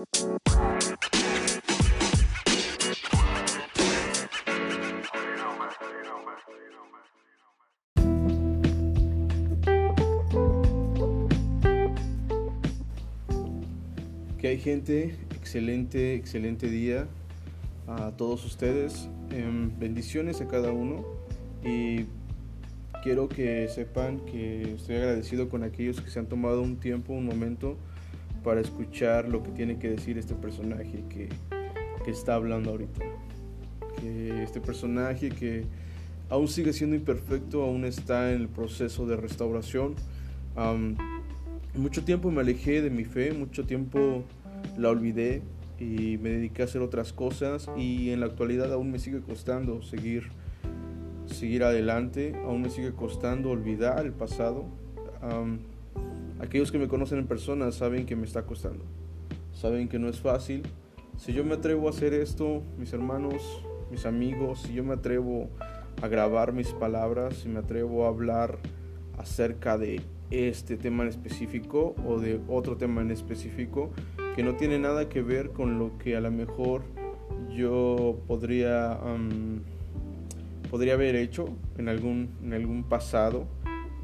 Que hay gente, excelente, excelente día a todos ustedes. Em, bendiciones a cada uno y quiero que sepan que estoy agradecido con aquellos que se han tomado un tiempo, un momento para escuchar lo que tiene que decir este personaje que, que está hablando ahorita. Que este personaje que aún sigue siendo imperfecto, aún está en el proceso de restauración. mucho tiempo me alejé de mi fe, mucho tiempo la olvidé y me dediqué a hacer otras cosas y en la actualidad aún me sigue costando seguir seguir adelante, aún me sigue costando olvidar el pasado. Aquellos que me conocen en persona saben que me está costando, saben que no es fácil. Si yo me atrevo a hacer esto, mis hermanos, mis amigos, si yo me atrevo a grabar mis palabras, si me atrevo a hablar acerca de este tema en específico o de otro tema en específico que no tiene nada que ver con lo que a lo mejor yo podría podría haber hecho en algún en algún pasado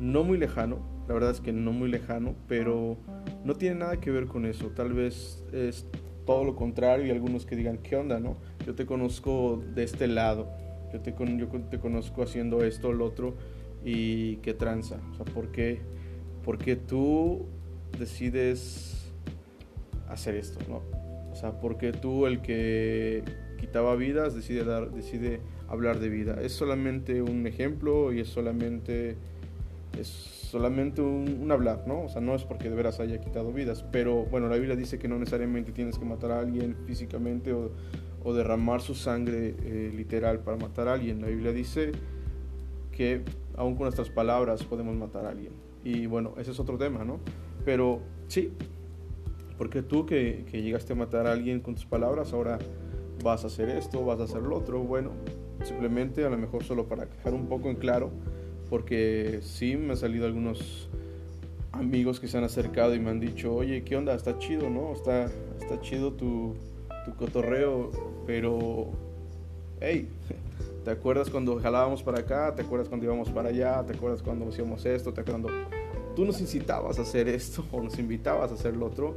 no muy lejano la verdad es que no muy lejano pero no tiene nada que ver con eso tal vez es todo lo contrario y algunos que digan qué onda no yo te conozco de este lado yo te, yo te conozco haciendo esto, lo otro, y qué tranza. O sea, ¿por qué, por qué tú decides hacer esto, no? O sea, ¿por qué tú, el que quitaba vidas, decide, dar, decide hablar de vida? Es solamente un ejemplo y es solamente, es solamente un, un, hablar, ¿no? O sea, no es porque de veras haya quitado vidas, pero bueno, la Biblia dice que no necesariamente tienes que matar a alguien físicamente o o derramar su sangre eh, literal para matar a alguien. La Biblia dice que aún con nuestras palabras podemos matar a alguien. Y bueno, ese es otro tema, ¿no? Pero sí, porque tú que, que llegaste a matar a alguien con tus palabras, ahora vas a hacer esto, vas a hacer lo otro. Bueno, simplemente a lo mejor solo para dejar un poco en claro, porque sí me han salido algunos amigos que se han acercado y me han dicho, oye, ¿qué onda? Está chido, ¿no? Está, está chido tu, tu cotorreo, pero, hey, ¿te acuerdas cuando jalábamos para acá? ¿Te acuerdas cuando íbamos para allá? ¿Te acuerdas cuando hacíamos esto? ¿Te acuerdas cuando tú nos incitabas a hacer esto o nos invitabas a hacer lo otro?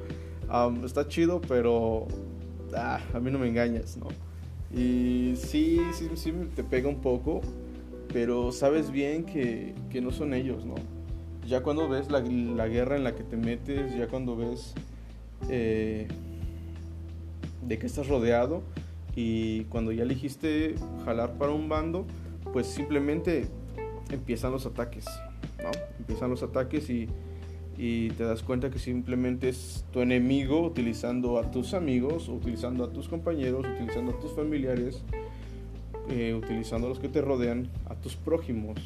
está chido, pero ah, a mí no me engañas, ¿no? Y sí, sí, sí te pega un poco, pero sabes bien que, que no son ellos, ¿no? Ya cuando ves la, la, guerra en la que te metes, ya cuando ves eh, de que estás rodeado y cuando ya elegiste jalar para un bando, pues simplemente empiezan los ataques, ¿no? Empiezan los ataques y, y te das cuenta que simplemente es tu enemigo utilizando a tus amigos, utilizando a tus compañeros, utilizando a tus familiares, eh, utilizando a los que te rodean, a tus prójimos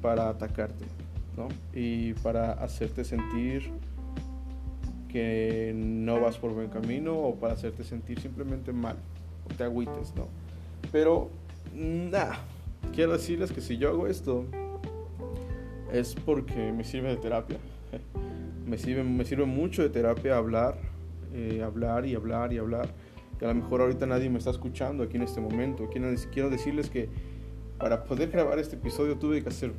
para atacarte, ¿no? Y para hacerte sentir que no vas por buen camino o para hacerte sentir simplemente mal o te agüites, ¿no? Pero, nada, quiero decirles que si yo hago esto es porque me sirve de terapia. me, sirve, me sirve mucho de terapia hablar, eh, hablar y hablar y hablar. Que a lo mejor ahorita nadie me está escuchando aquí en este momento. Quiero, decirles que para poder grabar este episodio tuve que hacer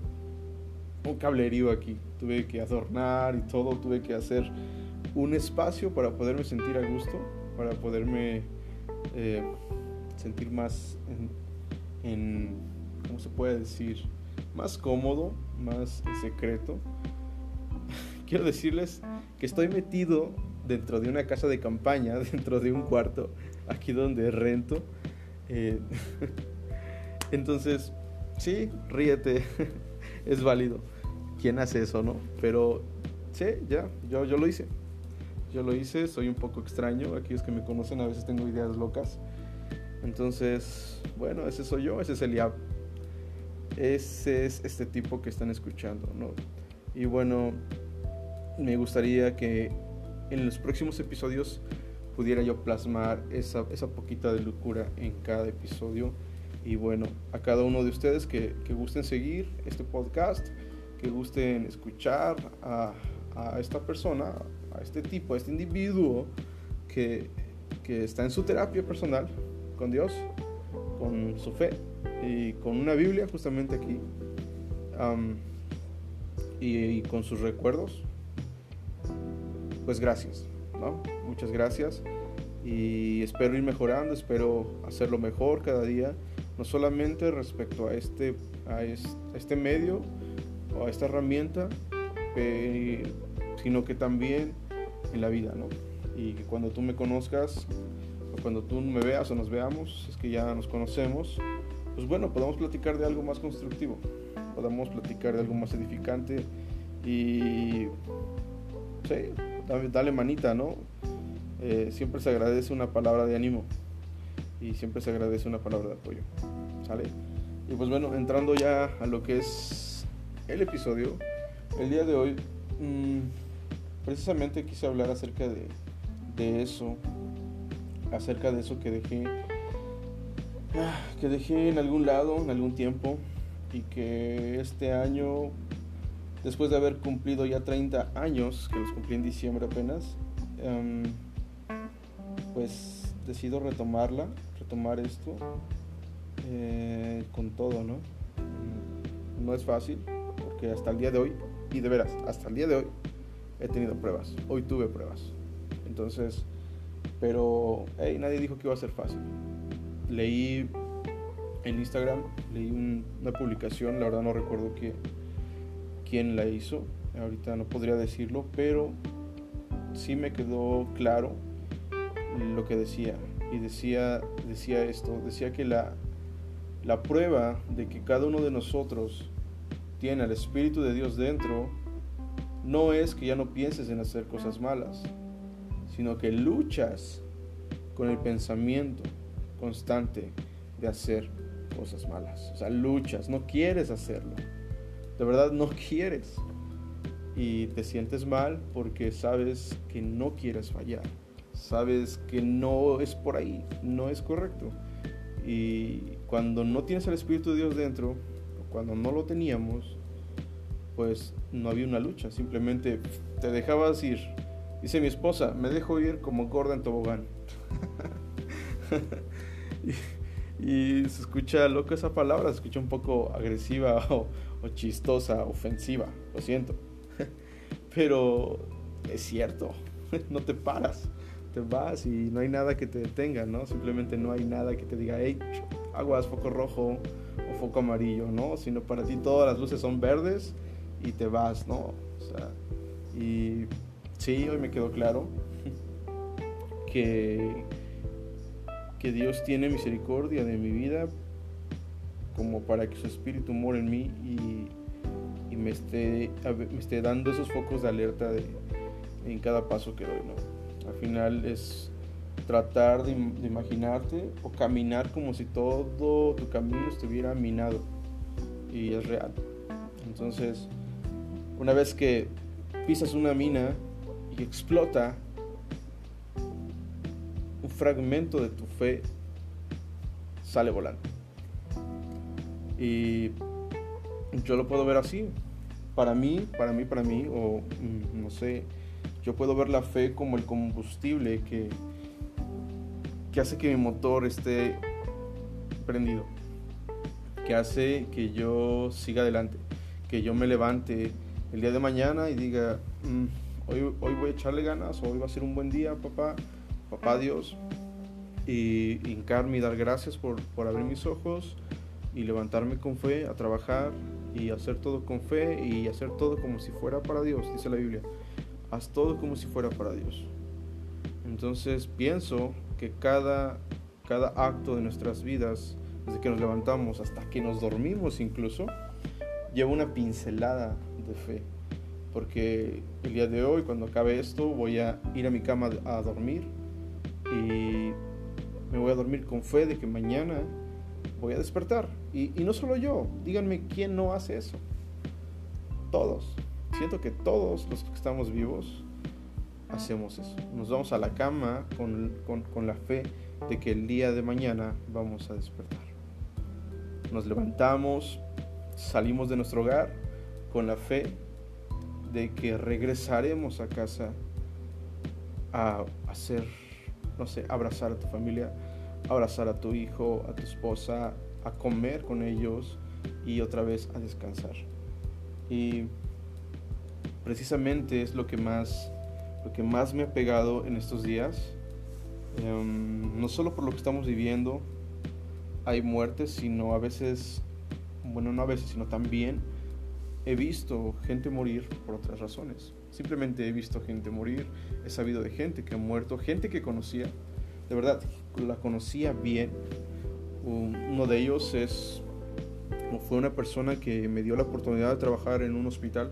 un cablerío aquí. Tuve que adornar y todo. Tuve que hacer un espacio para poderme sentir a gusto, para poderme eh, sentir más en, ¿cómo se puede decir? Más cómodo, más secreto. Quiero decirles que estoy metido dentro de una casa de campaña, dentro de un cuarto, aquí donde rento. Eh, entonces, sí, ríete, es válido. ¿Quién hace eso, no? Pero sí, ya, yo, yo lo hice. Yo lo hice, soy un poco extraño. Aquellos que me conocen a veces tengo ideas locas. Entonces, bueno, ese soy yo, ese es Eliab. Ese es este tipo que están escuchando, ¿no? Y bueno, me gustaría que en los próximos episodios pudiera yo plasmar esa, esa poquita de locura en cada episodio. Y bueno, a cada uno de ustedes que, gusten seguir este podcast, que gusten escuchar a, esta persona, a este tipo, a este individuo que, que está en su terapia personal con Dios, con su fe y con una Biblia justamente aquí y, con sus recuerdos, pues gracias, ¿no? Muchas gracias y espero ir mejorando, espero hacerlo mejor cada día, no solamente respecto a este, a este, medio o a esta herramienta, sino que también en la vida, ¿no? Y que cuando tú me conozcas, o cuando tú me veas o nos veamos, es que ya nos conocemos, pues bueno, podemos platicar de algo más constructivo podamos platicar de algo más edificante y sí, dale, manita, ¿no? Eh, siempre se agradece una palabra de ánimo y siempre se agradece una palabra de apoyo, ¿sale? Y pues bueno, entrando ya a lo que es el episodio, el día de hoy mm, precisamente quise hablar acerca de, de eso, acerca de eso que dejé ah, que dejé en algún lado, en algún tiempo, y que este año, después de haber cumplido ya 30 años, que los cumplí en diciembre apenas, em, pues decido retomarla, retomar esto eh, con todo, ¿no? Mm, no es fácil, porque hasta el día de hoy, y de veras, hasta el día de hoy, he tenido pruebas, hoy tuve pruebas. Entonces, pero, hey, nadie dijo que iba a ser fácil. Leí en Instagram leí una publicación, la verdad no recuerdo que, quién la hizo, ahorita no podría decirlo, pero sí me quedó claro lo que decía. Y decía, decía esto, decía que la, la prueba de que cada uno de nosotros tiene al Espíritu de Dios dentro no es que ya no pienses en hacer cosas malas, sino que luchas con el pensamiento constante de hacer cosas malas. O sea, luchas, no quieres hacerlo. De verdad no quieres. Y te sientes mal porque sabes que no quieres fallar. Sabes que no es por ahí, no es correcto. Y cuando no tienes el Espíritu de Dios dentro, cuando no lo teníamos, pues no había una lucha, simplemente te dejabas ir. Dice mi esposa, me dejo ir como gorda en tobogán. Y se escucha loco esa palabra, se escucha un poco agresiva o, chistosa, ofensiva, lo siento. Pero es cierto, no te paras, te vas y no hay nada que te detenga, ¿no? Simplemente no hay nada que te diga, hey, aguas, foco rojo o foco amarillo, ¿no? Sino para ti todas las luces son verdes y te vas, ¿no? O y sí, hoy me quedó claro que que Dios tiene misericordia de mi vida como para que su espíritu more en mí y, me, esté, me esté dando esos focos de alerta en cada paso que doy. ¿no? Al final es tratar de, de, imaginarte o caminar como si todo tu camino estuviera minado y es real. Entonces, una vez que pisas una mina y explota, fragmento de tu fe sale volando. Y yo lo puedo ver así. Para mí, para mí, para mí, o mm, no sé, yo puedo ver la fe como el combustible que, que hace que mi motor esté prendido, que hace que yo siga adelante, que yo me levante el día de mañana y diga, mm, hoy, hoy voy a echarle ganas, hoy va a ser un buen día, papá, papá Dios, y hincarme y dar gracias por, por abrir mis ojos y levantarme con fe a trabajar y hacer todo con fe y hacer todo como si fuera para Dios, dice la Biblia. Haz todo como si fuera para Dios. Entonces pienso que cada, cada acto de nuestras vidas, desde que nos levantamos hasta que nos dormimos incluso, lleva una pincelada de fe. Porque el día de hoy, cuando acabe esto, voy a ir a mi cama a dormir y me voy a dormir con fe de que mañana voy a despertar. Y, no solo yo, díganme quién no hace eso. Todos. Siento que todos los que estamos vivos hacemos eso. Nos vamos a la cama con, con la fe de que el día de mañana vamos a despertar. Nos levantamos, salimos de nuestro hogar con la fe de que regresaremos a casa a hacer no sé, abrazar a tu familia, abrazar a tu hijo, a tu esposa, a comer con ellos y otra vez a descansar. Y precisamente es lo que más, lo que más me ha pegado en estos días. Em, no solo por lo que estamos viviendo, hay muertes, sino a veces, bueno, no a veces, sino también he visto gente morir por otras razones. Simplemente he visto gente morir, he sabido de gente que ha muerto, gente que conocía, de verdad, la conocía bien. Uno de ellos es, fue una persona que me dio la oportunidad de trabajar en un hospital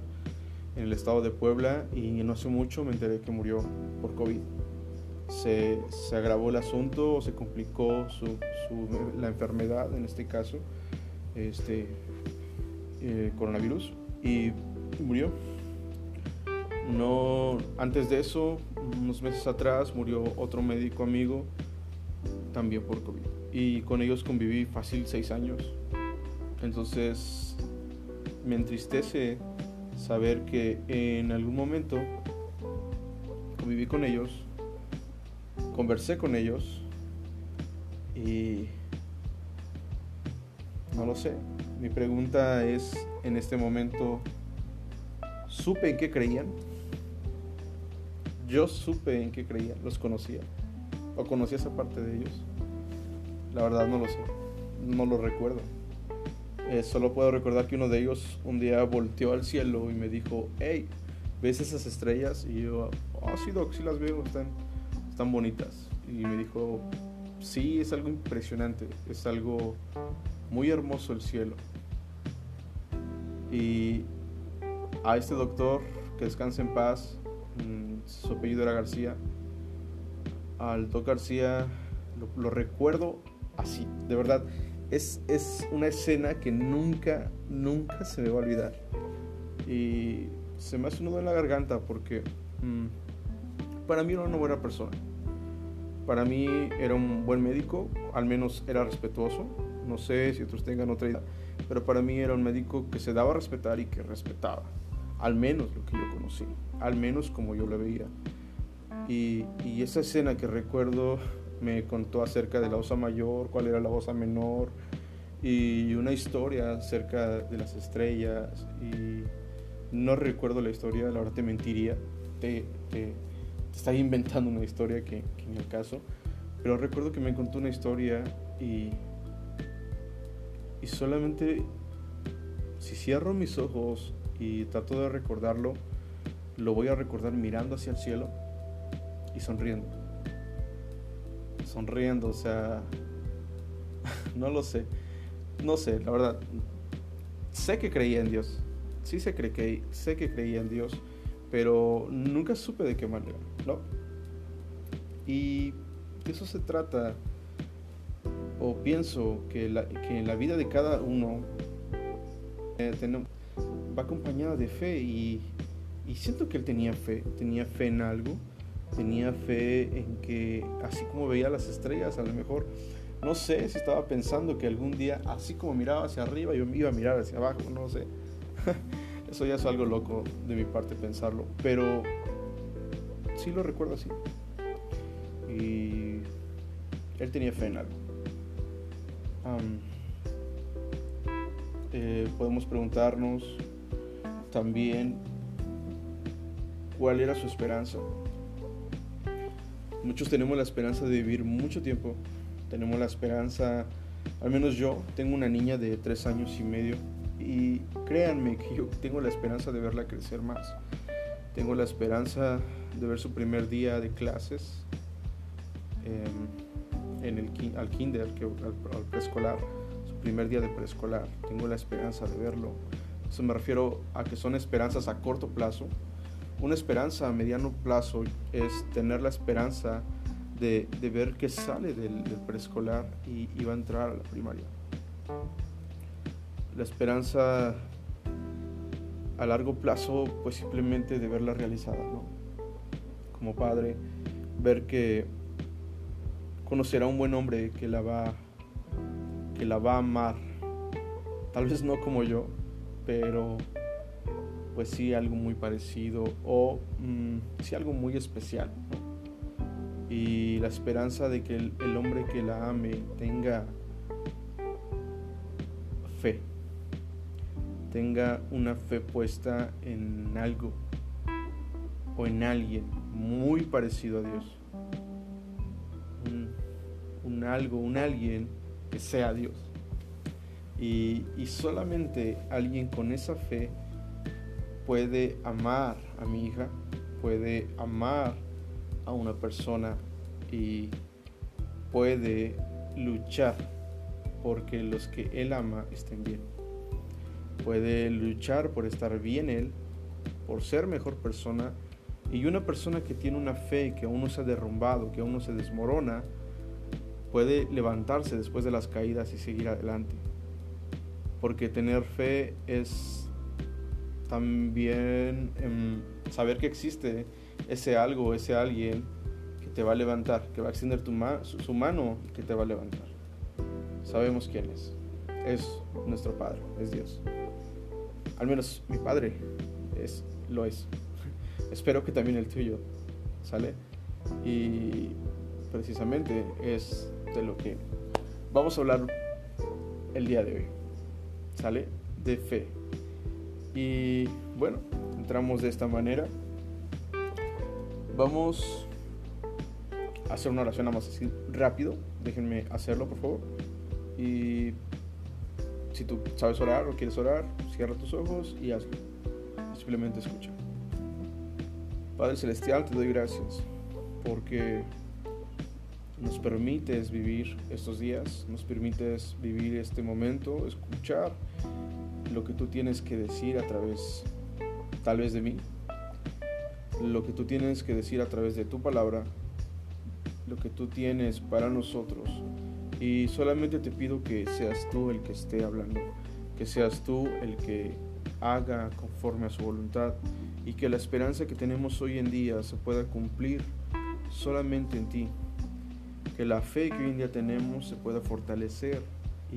en el estado de Puebla y no hace mucho me enteré que murió por COVID. Se, se agravó el asunto, se complicó su, la enfermedad en este caso, este coronavirus y murió. No, antes de eso, unos meses atrás, murió otro médico amigo, también por COVID. Y con ellos conviví fácil seis años. Entonces, me entristece saber que en algún momento conviví con ellos, conversé con ellos y no lo sé. Mi pregunta es en este momento, ¿supe en qué creían? Yo supe en qué creían, los conocía. O conocía esa parte de ellos. La verdad no lo sé, no lo recuerdo. Eh, solo puedo recordar que uno de ellos un día volteó al cielo y me dijo, hey, ¿ves esas estrellas? Y yo, oh, sí, Doc, sí las veo, están, están bonitas. Y me dijo, sí, es algo impresionante, es algo muy hermoso el cielo. Y a este doctor, que descanse en paz, mm, su apellido era García, al doctor García lo, recuerdo así, de verdad. Es, es, una escena que nunca, nunca se me va a olvidar. Y se me hace un nudo en la garganta porque mm, para mí era una buena persona. Para mí era un buen médico, al menos era respetuoso, no sé si otros tengan otra idea, pero para mí era un médico que se daba a respetar y que respetaba, al menos lo que yo conocí, al menos como yo lo veía. Y, y esa escena que recuerdo me contó acerca de la osa mayor, cuál era la osa menor, y una historia acerca de las estrellas. Y no recuerdo la historia, la verdad te mentiría, te, te, te inventando una historia que, que el caso, pero recuerdo que me contó una historia y y solamente si cierro mis ojos y trato de recordarlo, lo voy a recordar mirando hacia el cielo y sonriendo. Sonriendo, o sea, no lo sé. No sé, la verdad. Sé que creía en Dios. Sí sé que, sé que creía en Dios, pero nunca supe de qué manera, ¿no? Y de eso se trata o pienso que, en la vida de cada uno eh, va acompañada de fe y, siento que él tenía fe, tenía fe en algo, tenía fe en que así como veía las estrellas, a lo mejor, no sé si estaba pensando que algún día, así como miraba hacia arriba, yo iba a mirar hacia abajo, no sé. Eso ya es algo loco de mi parte pensarlo, pero sí lo recuerdo así. Y él tenía fe en algo. Eh, podemos preguntarnos también cuál era su esperanza. Muchos tenemos la esperanza de vivir mucho tiempo. Tenemos la esperanza, al menos yo, tengo una niña de tres años y medio y créanme que yo tengo la esperanza de verla crecer más. Tengo la esperanza de ver su primer día de clases. Em, en el, al kinder, al, preescolar, su primer día de preescolar. Tengo la esperanza de verlo. Eso me refiero a que son esperanzas a corto plazo. Una esperanza a mediano plazo es tener la esperanza de, de ver que sale del, preescolar y, va a entrar a la primaria. La esperanza a largo plazo, pues simplemente de verla realizada, ¿no? Como padre, ver que conocerá un buen hombre que la va que la va a amar. Tal vez no como yo, pero pues sí algo muy parecido o mm, sí algo muy especial. y la esperanza de que el, hombre que la ame tenga fe, tenga una fe puesta en algo o en alguien muy parecido a Dios. Un, algo, un alguien que sea Dios. Y, y, solamente alguien con esa fe puede amar a mi hija, puede amar a una persona y puede luchar porque los que él ama estén bien. Puede luchar por estar bien él, por ser mejor persona y una persona que tiene una fe que aún no se ha derrumbado, que aún no se desmorona, puede levantarse después de las caídas y seguir adelante. Porque tener fe es también em, saber que existe ese algo, ese alguien que te va a levantar, que va a extender tu su mano que te va a levantar. Sabemos quién es. Es nuestro Padre, es Dios. Al menos mi Padre es, lo es. Espero que también el tuyo, ¿sale? Y precisamente es de lo que vamos a hablar el día de hoy, ¿sale? De fe. Y bueno, entramos de esta manera. Vamos a hacer una oración nada más así rápido. Déjenme hacerlo, por favor. Y si tú sabes orar o quieres orar, cierra tus ojos y hazlo. Simplemente escucha. Padre Celestial, te doy gracias porque nos permites vivir estos días, nos permites vivir este momento, escuchar lo que tú tienes que decir a través, tal vez de mí, lo que tú tienes que decir a través de tu palabra, lo que tú tienes para nosotros. Y solamente te pido que seas tú el que esté hablando, que seas tú el que haga conforme a su voluntad y que la esperanza que tenemos hoy en día se pueda cumplir solamente en ti. Que la fe que hoy en día tenemos se pueda fortalecer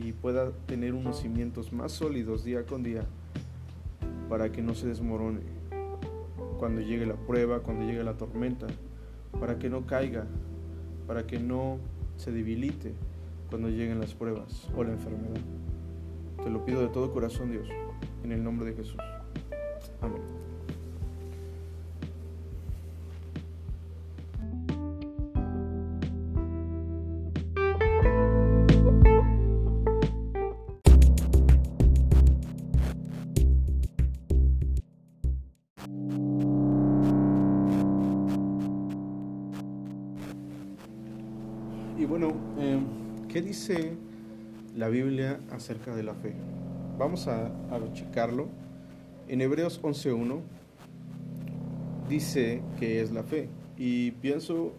y pueda tener unos cimientos más sólidos día con día para que no se desmorone cuando llegue la prueba, cuando llegue la tormenta, para que no caiga, para que no se debilite cuando lleguen las pruebas o la enfermedad. Te lo pido de todo corazón, Dios, en el nombre de Jesús. Amén. La Biblia acerca de la fe? Vamos a, a checarlo. En Hebreos 11.1 dice que es la fe. Y pienso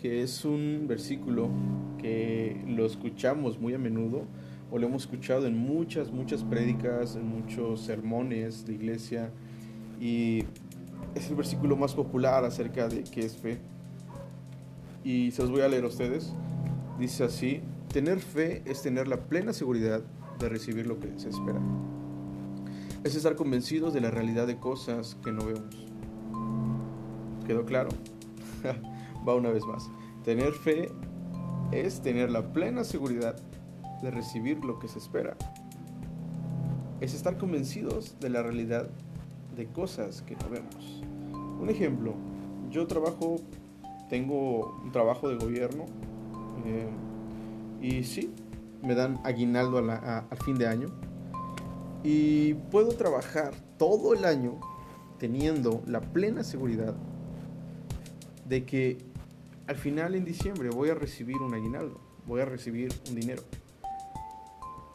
que es un versículo que lo escuchamos muy a menudo o lo hemos escuchado en muchas, muchas prédicas, en muchos sermones de iglesia. Y es el versículo más popular acerca de qué es fe. Y se los voy a leer a ustedes. Dice así, tener fe es tener la plena seguridad de recibir lo que se espera. Es estar convencidos de la realidad de cosas que no vemos. ¿Quedó claro? Va una vez más. Tener fe es tener la plena seguridad de recibir lo que se espera. Es estar convencidos de la realidad de cosas que no vemos. Un ejemplo, yo trabajo, tengo un trabajo de gobierno eh, y sí, me dan aguinaldo al fin de año. Y puedo trabajar todo el año teniendo la plena seguridad de que al final en diciembre voy a recibir un aguinaldo, voy a recibir un dinero.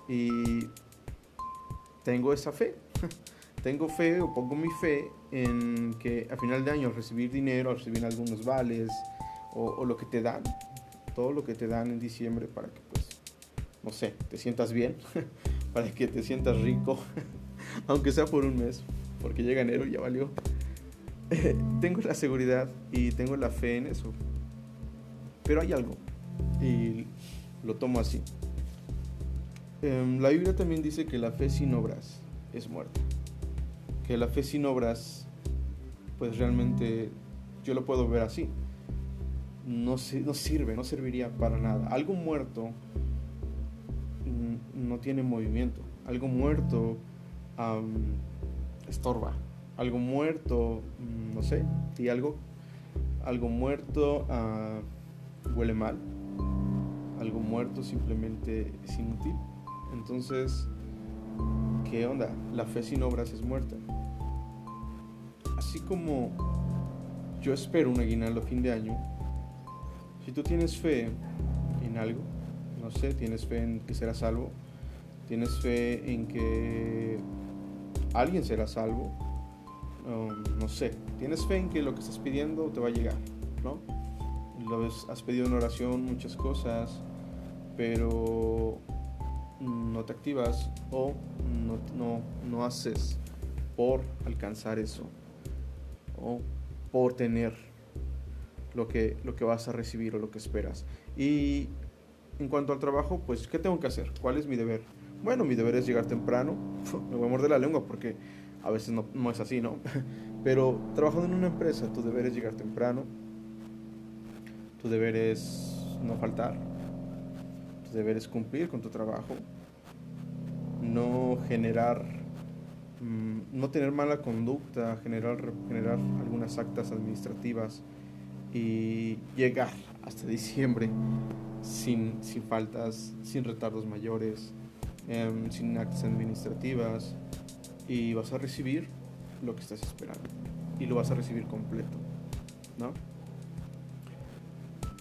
Y tengo esa fe. tengo fe o pongo mi fe en que al final de año recibir dinero, recibir algunos vales o lo que te dan, todo lo que te dan en diciembre para que, pues, no sé, te sientas bien, para que te sientas rico, aunque sea por un mes, porque llega enero y ya valió. tengo la seguridad y tengo la fe en eso. Pero hay algo, y lo tomo así. Em, la Biblia también dice que la fe sin obras es muerta. Que la fe sin obras, pues realmente yo lo puedo ver así no, no sirve, no serviría para nada. Algo muerto mm, no tiene movimiento. Algo muerto estorba. Algo muerto, mm, no sé, algo, algo muerto uh, huele mal. Algo muerto simplemente es inútil. Entonces, ¿qué onda? La fe sin obras es muerta. Así como yo espero un aguinaldo fin de año, si tú tienes fe en algo, no sé, tienes fe en que serás salvo, tienes fe en que alguien será salvo, um, no sé, tienes fe en que lo que estás pidiendo te va a llegar, ¿no? Lo has pedido en oración muchas cosas, pero no te activas o no, no, no haces por alcanzar eso o por tener lo que, lo que vas a recibir o lo que esperas. Y en cuanto al trabajo, pues, ¿qué tengo que hacer? ¿Cuál es mi deber? Bueno, mi deber es llegar temprano. Me voy a morder la lengua porque a veces no, no es así, ¿no? Pero trabajando en una empresa, tu deber es llegar temprano. Tu deber es no faltar. Tu deber es cumplir con tu trabajo. No generar Mm, no tener mala conducta, generar, generar algunas actas administrativas y llegar hasta diciembre sin, sin faltas, sin retardos mayores, em, sin actas administrativas y vas a recibir lo que estás esperando y lo vas a recibir completo, ¿no?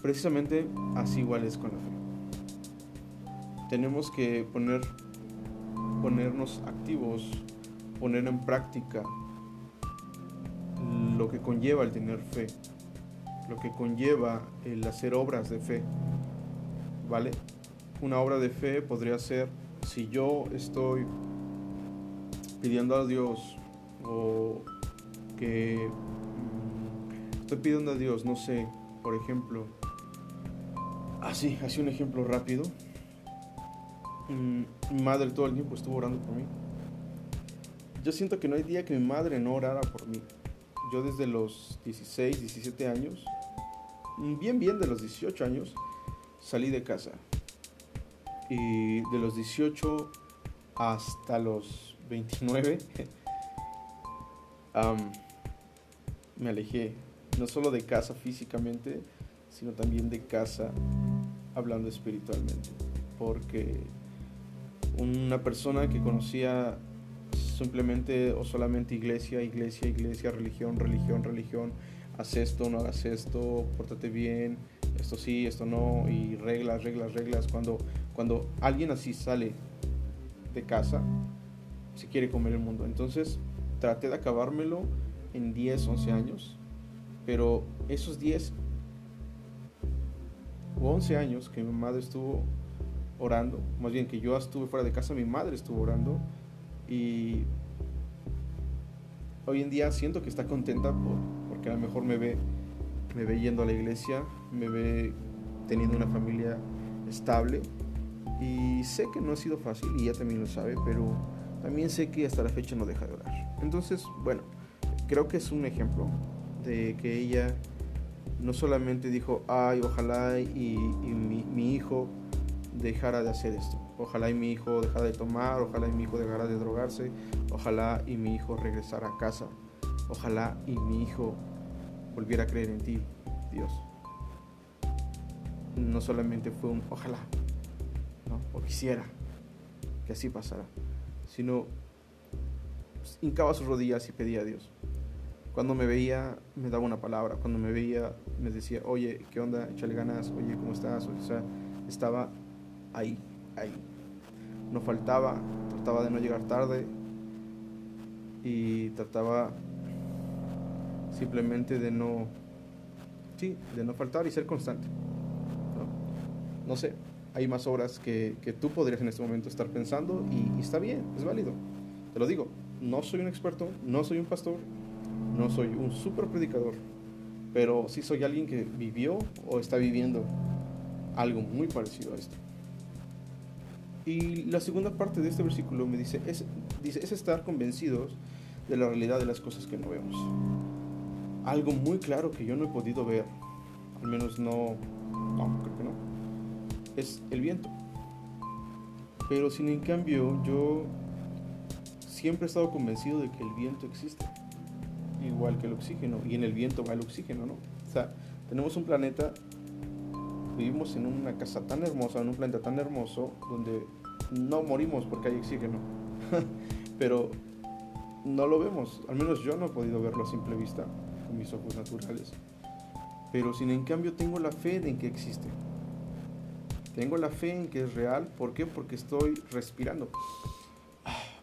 Precisamente así igual es con la fe. Tenemos que poner, ponernos activos poner en práctica lo que conlleva el tener fe, lo que conlleva el hacer obras de fe, ¿vale? Una obra de fe podría ser si yo estoy pidiendo a Dios o que mm, estoy pidiendo a Dios, no sé, por ejemplo, así, así un ejemplo rápido. Mm, mi madre todo el tiempo estuvo orando por mí yo siento que no hay día que mi madre no orara por mí. Yo desde los 16, 17 años, bien, bien de los 18 años, salí de casa. Y de los 18 hasta los 29, me alejé, no solo de casa físicamente, sino también de casa hablando espiritualmente. Porque una persona que conocía simplemente o solamente iglesia, iglesia, iglesia, religión, religión, religión, haz esto, no hagas esto, pórtate bien, esto sí, esto no, y reglas, reglas, reglas. Cuando, cuando alguien así sale de casa, se quiere comer el mundo. Entonces traté de acabármelo en 10, 11 años, pero esos 10 o 11 años que mi madre estuvo orando, más bien que yo estuve fuera de casa, mi madre estuvo orando, y hoy en día siento que está contenta por, porque a lo mejor me ve, me ve yendo a la iglesia, me ve teniendo una familia estable. Y sé que no ha sido fácil y ella también lo sabe, pero también sé que hasta la fecha no deja de orar. Entonces, bueno, creo que es un ejemplo de que ella no solamente dijo, ay, ojalá y, mi, mi hijo dejara de hacer esto. Ojalá y mi hijo dejara de tomar, ojalá y mi hijo dejara de drogarse, ojalá y mi hijo regresara a casa, ojalá y mi hijo volviera a creer en ti, Dios. No solamente fue un ojalá, ¿no? o quisiera que así pasara, sino hincaba sus rodillas y pedía a Dios. Cuando me veía, me daba una palabra. Cuando me veía, me decía, oye, ¿qué onda? Échale ganas. Oye, ¿cómo estás? O sea, estaba ahí, ahí. No faltaba, trataba de no llegar tarde y trataba simplemente de no, sí, de no faltar y ser constante. No, sé, hay más obras que, que, tú podrías en este momento estar pensando y, y está bien, es válido. Te lo digo, no soy un experto, no soy un pastor, no soy un super predicador, pero sí soy alguien que vivió o está viviendo algo muy parecido a esto. Y la segunda parte de este versículo me dice es, dice, es estar convencidos de la realidad de las cosas que no vemos. Algo muy claro que yo no he podido ver, al menos no, no, creo que no, es el viento. Pero sin en cambio yo siempre he estado convencido de que el viento existe, igual que el oxígeno, y en el viento va el oxígeno, ¿no? O sea, tenemos un planeta, vivimos en una casa tan hermosa, en un planeta tan hermoso, donde no morimos porque hay oxígeno, pero no lo vemos, al menos yo no he podido verlo a simple vista, con mis ojos naturales, pero sin en cambio tengo la fe en que existe. Tengo la fe en que es real, ¿por qué? Porque estoy respirando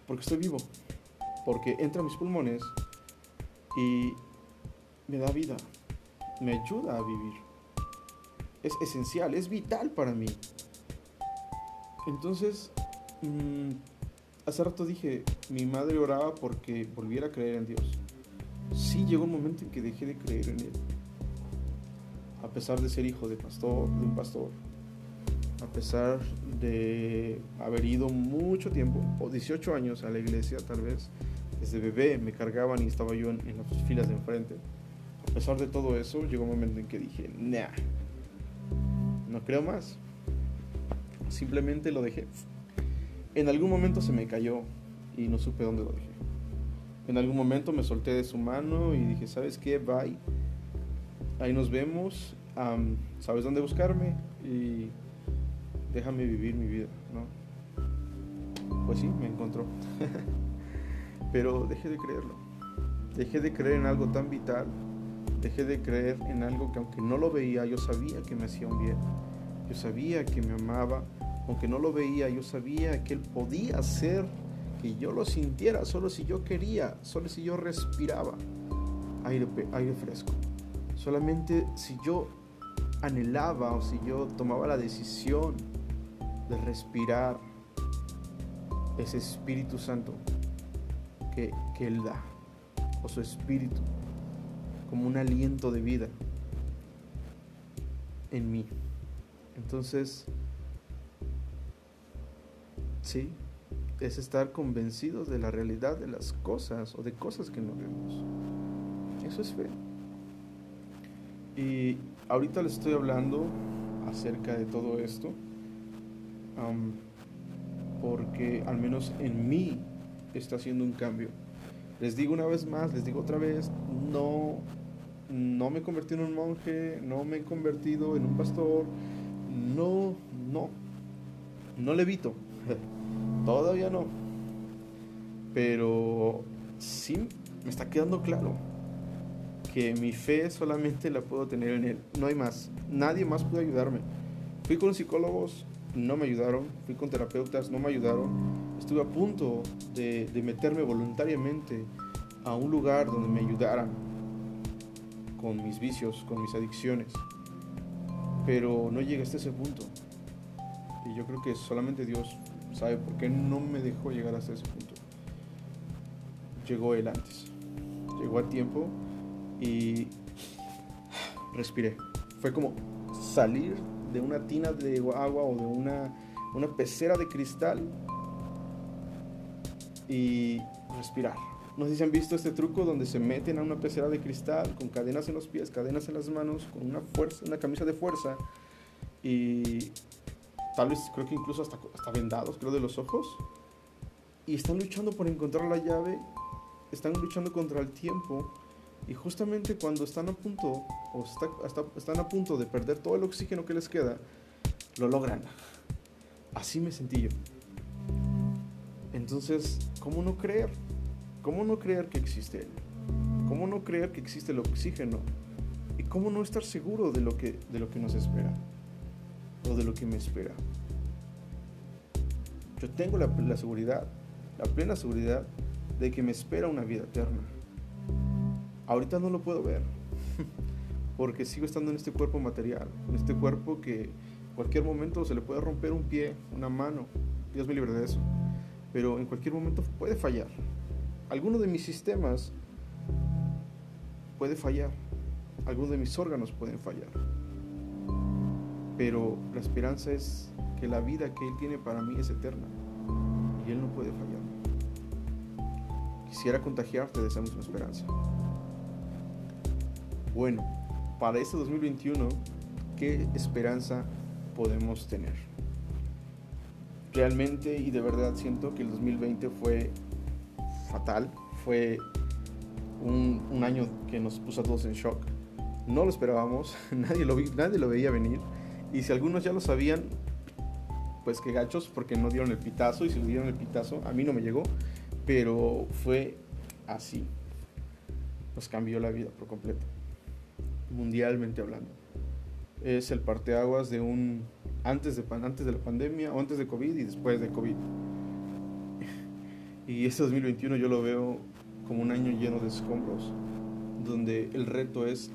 porque estoy vivo, porque entra a mis pulmones y me da vida, me ayuda a vivir. Es esencial, es vital para mí. Entonces, mm, hace rato dije, mi madre oraba porque volviera a creer en Dios. Sí llegó un momento en que dejé de creer en Él. A pesar de ser hijo de pastor, de un pastor, a pesar de haber ido mucho tiempo, o 18 años a la iglesia tal vez, desde bebé me cargaban y estaba yo en, las filas de enfrente. A pesar de todo eso, llegó un momento en que dije, nah, no creo más. Simplemente lo dejé. En algún momento se me cayó y no supe dónde lo dejé. En algún momento me solté de su mano y dije, ¿sabes qué? Bye. Ahí nos vemos. ¿Sabes dónde buscarme? Y déjame vivir mi vida, ¿no? Pues sí, me encontró. Pero dejé de creerlo. Dejé de creer en algo tan vital. Dejé de creer en algo que aunque no lo veía, yo sabía que me hacía un bien. Yo sabía que me amaba. Aunque no lo veía, yo sabía que Él podía hacer que yo lo sintiera, solo si yo quería, solo si yo respiraba aire, aire fresco. Solamente si yo anhelaba o si yo tomaba la decisión de respirar ese Espíritu Santo que, Él da, o su Espíritu, como un aliento de vida en mí. Entonces, sí, es estar convencidos de la realidad de las cosas o de cosas que no vemos. Eso es fe. Y ahorita les estoy hablando acerca de todo esto porque al menos en mí está haciendo un cambio. Les digo una vez más, les digo otra vez, no, no me he en un monje, no me he convertido en un pastor, no, no, no levito, todavía no. Pero sí me está quedando claro que mi fe solamente la puedo tener en Él, no hay más, nadie más puede ayudarme. Fui con psicólogos, no me ayudaron, fui con terapeutas, no me ayudaron. Estuve a punto de, meterme voluntariamente a un lugar donde me ayudaran con mis vicios, con mis adicciones. Pero no llegué hasta ese punto. Y yo creo que solamente Dios sabe por qué no me dejó llegar hasta ese punto. Llegó Él antes. Llegó a tiempo y respiré. Fue como salir de una tina de agua o de una, una pecera de cristal y respirar. No sé si han visto este truco donde se meten a una pecera de cristal con cadenas en los pies, cadenas en las manos, con una fuerza, una camisa de fuerza y tal vez creo que incluso hasta, hasta vendados, creo, de los ojos. Y están luchando por encontrar la llave, están luchando contra el tiempo y justamente cuando están a punto, o están a punto de perder todo el oxígeno que les queda, lo logran. Así me sentí yo. Entonces, ¿cómo no creer? ¿Cómo no creer que existe Él? ¿Cómo no creer que existe el oxígeno? ¿Y cómo no estar seguro de lo que, de lo que nos espera? O de lo que me espera. Yo tengo la, seguridad, la plena seguridad de que me espera una vida eterna. Ahorita no lo puedo ver, porque sigo estando en este cuerpo material, en este cuerpo que cualquier momento se le puede romper un pie, una mano, Dios me libre de eso, pero en cualquier momento puede fallar. Alguno de mis sistemas puede fallar, algunos de mis órganos pueden fallar, pero la esperanza es que la vida que Él tiene para mí es eterna y Él no puede fallar. Quisiera contagiarte de esa misma esperanza. Bueno, para este 2021, ¿qué esperanza podemos tener? Realmente y de verdad siento que el 2020 fue fatal, fue un, año que nos puso a todos en shock. No lo esperábamos, nadie lo, vi, nadie lo veía venir. Y si algunos ya lo sabían, pues que gachos, porque no dieron el pitazo. Y si dieron el pitazo, a mí no me llegó. Pero fue así. Nos cambió la vida por completo. Mundialmente hablando. Es el parteaguas de un. Antes de, antes de la pandemia, o antes de COVID y después de COVID. Y este 2021 yo lo veo como un año lleno de escombros, donde el reto es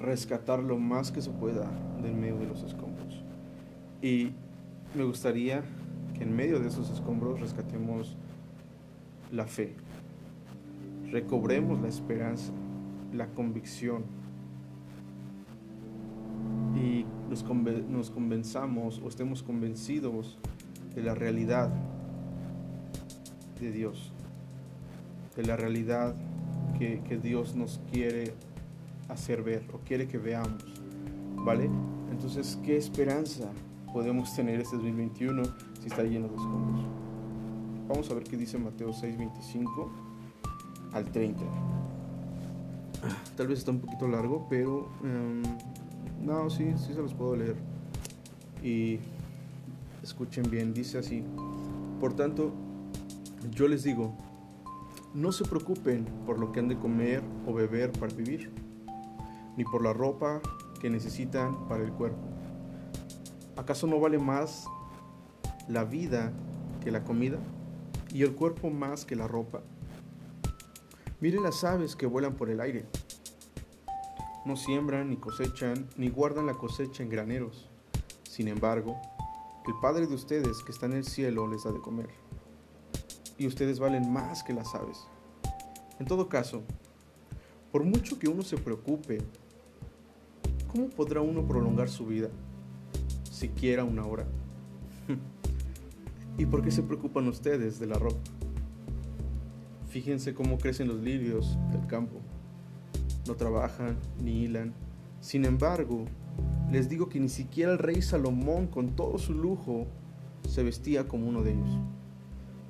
rescatar lo más que se pueda del medio de los escombros. Y me gustaría que en medio de esos escombros rescatemos la fe, recobremos la esperanza, la convicción. Y nos, nos convenzamos o estemos convencidos de la realidad de Dios, de la realidad que, que Dios nos quiere hacer ver o quiere que veamos, ¿vale? Entonces, ¿qué esperanza podemos tener este 2021 si está lleno de escombros? Vamos a ver qué dice Mateo 6, 25 al 30. Tal vez está un poquito largo, pero um, no, sí, sí se los puedo leer. Y escuchen bien, dice así. Por tanto, yo les digo, no se preocupen por lo que han de comer o beber para vivir ni por la ropa que necesitan para el cuerpo. ¿Acaso no vale más la vida que la comida y el cuerpo más que la ropa? Miren las aves que vuelan por el aire. No siembran ni cosechan ni guardan la cosecha en graneros. Sin embargo, el Padre de ustedes que está en el cielo les da de comer. Y ustedes valen más que las aves. En todo caso, por mucho que uno se preocupe ¿Cómo podrá uno prolongar su vida? Siquiera una hora. ¿Y por qué se preocupan ustedes de la ropa? Fíjense cómo crecen los lirios del campo. No trabajan ni hilan. Sin embargo, les digo que ni siquiera el rey Salomón, con todo su lujo, se vestía como uno de ellos.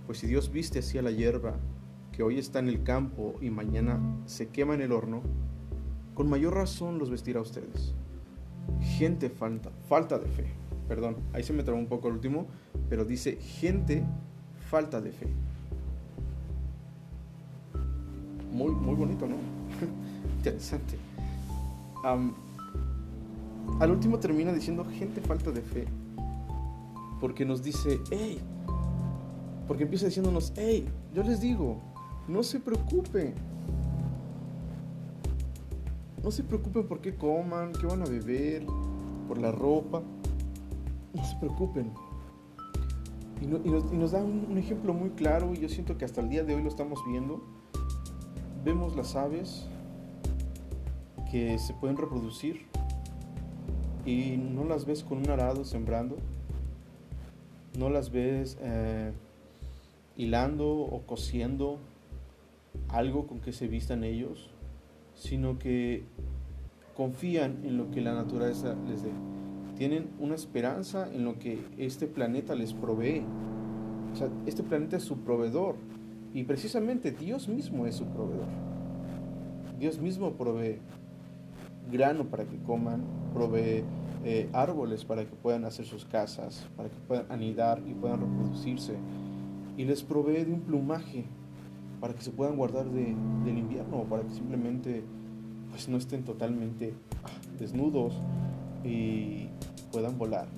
Pues si Dios viste así a la hierba, que hoy está en el campo y mañana se quema en el horno, con mayor razón los vestirá a ustedes. Gente falta, falta de fe. Perdón, ahí se me trabó un poco el último, pero dice gente falta de fe. Muy, muy bonito, ¿no? Interesante. al último termina diciendo gente falta de fe. Porque nos dice, hey, porque empieza diciéndonos, hey, yo les digo, no se preocupen, no se preocupen por qué coman, qué van a beber, por la ropa. No se preocupen. Y, nos, da un, ejemplo muy claro y yo siento que hasta el día de hoy lo estamos viendo. Vemos las aves que se pueden reproducir y no las ves con un arado sembrando. No las ves eh, hilando o cosiendo algo con que se vistan ellos sino que confían en lo que la naturaleza les dé. Tienen una esperanza en lo que este planeta les provee. O sea, este planeta es su proveedor y precisamente Dios mismo es su proveedor. Dios mismo provee grano para que coman, provee eh, árboles para que puedan hacer sus casas, para que puedan anidar y puedan reproducirse. Y les provee de un plumaje para que se puedan guardar del invierno o para que simplemente pues no estén totalmente desnudos y puedan volar.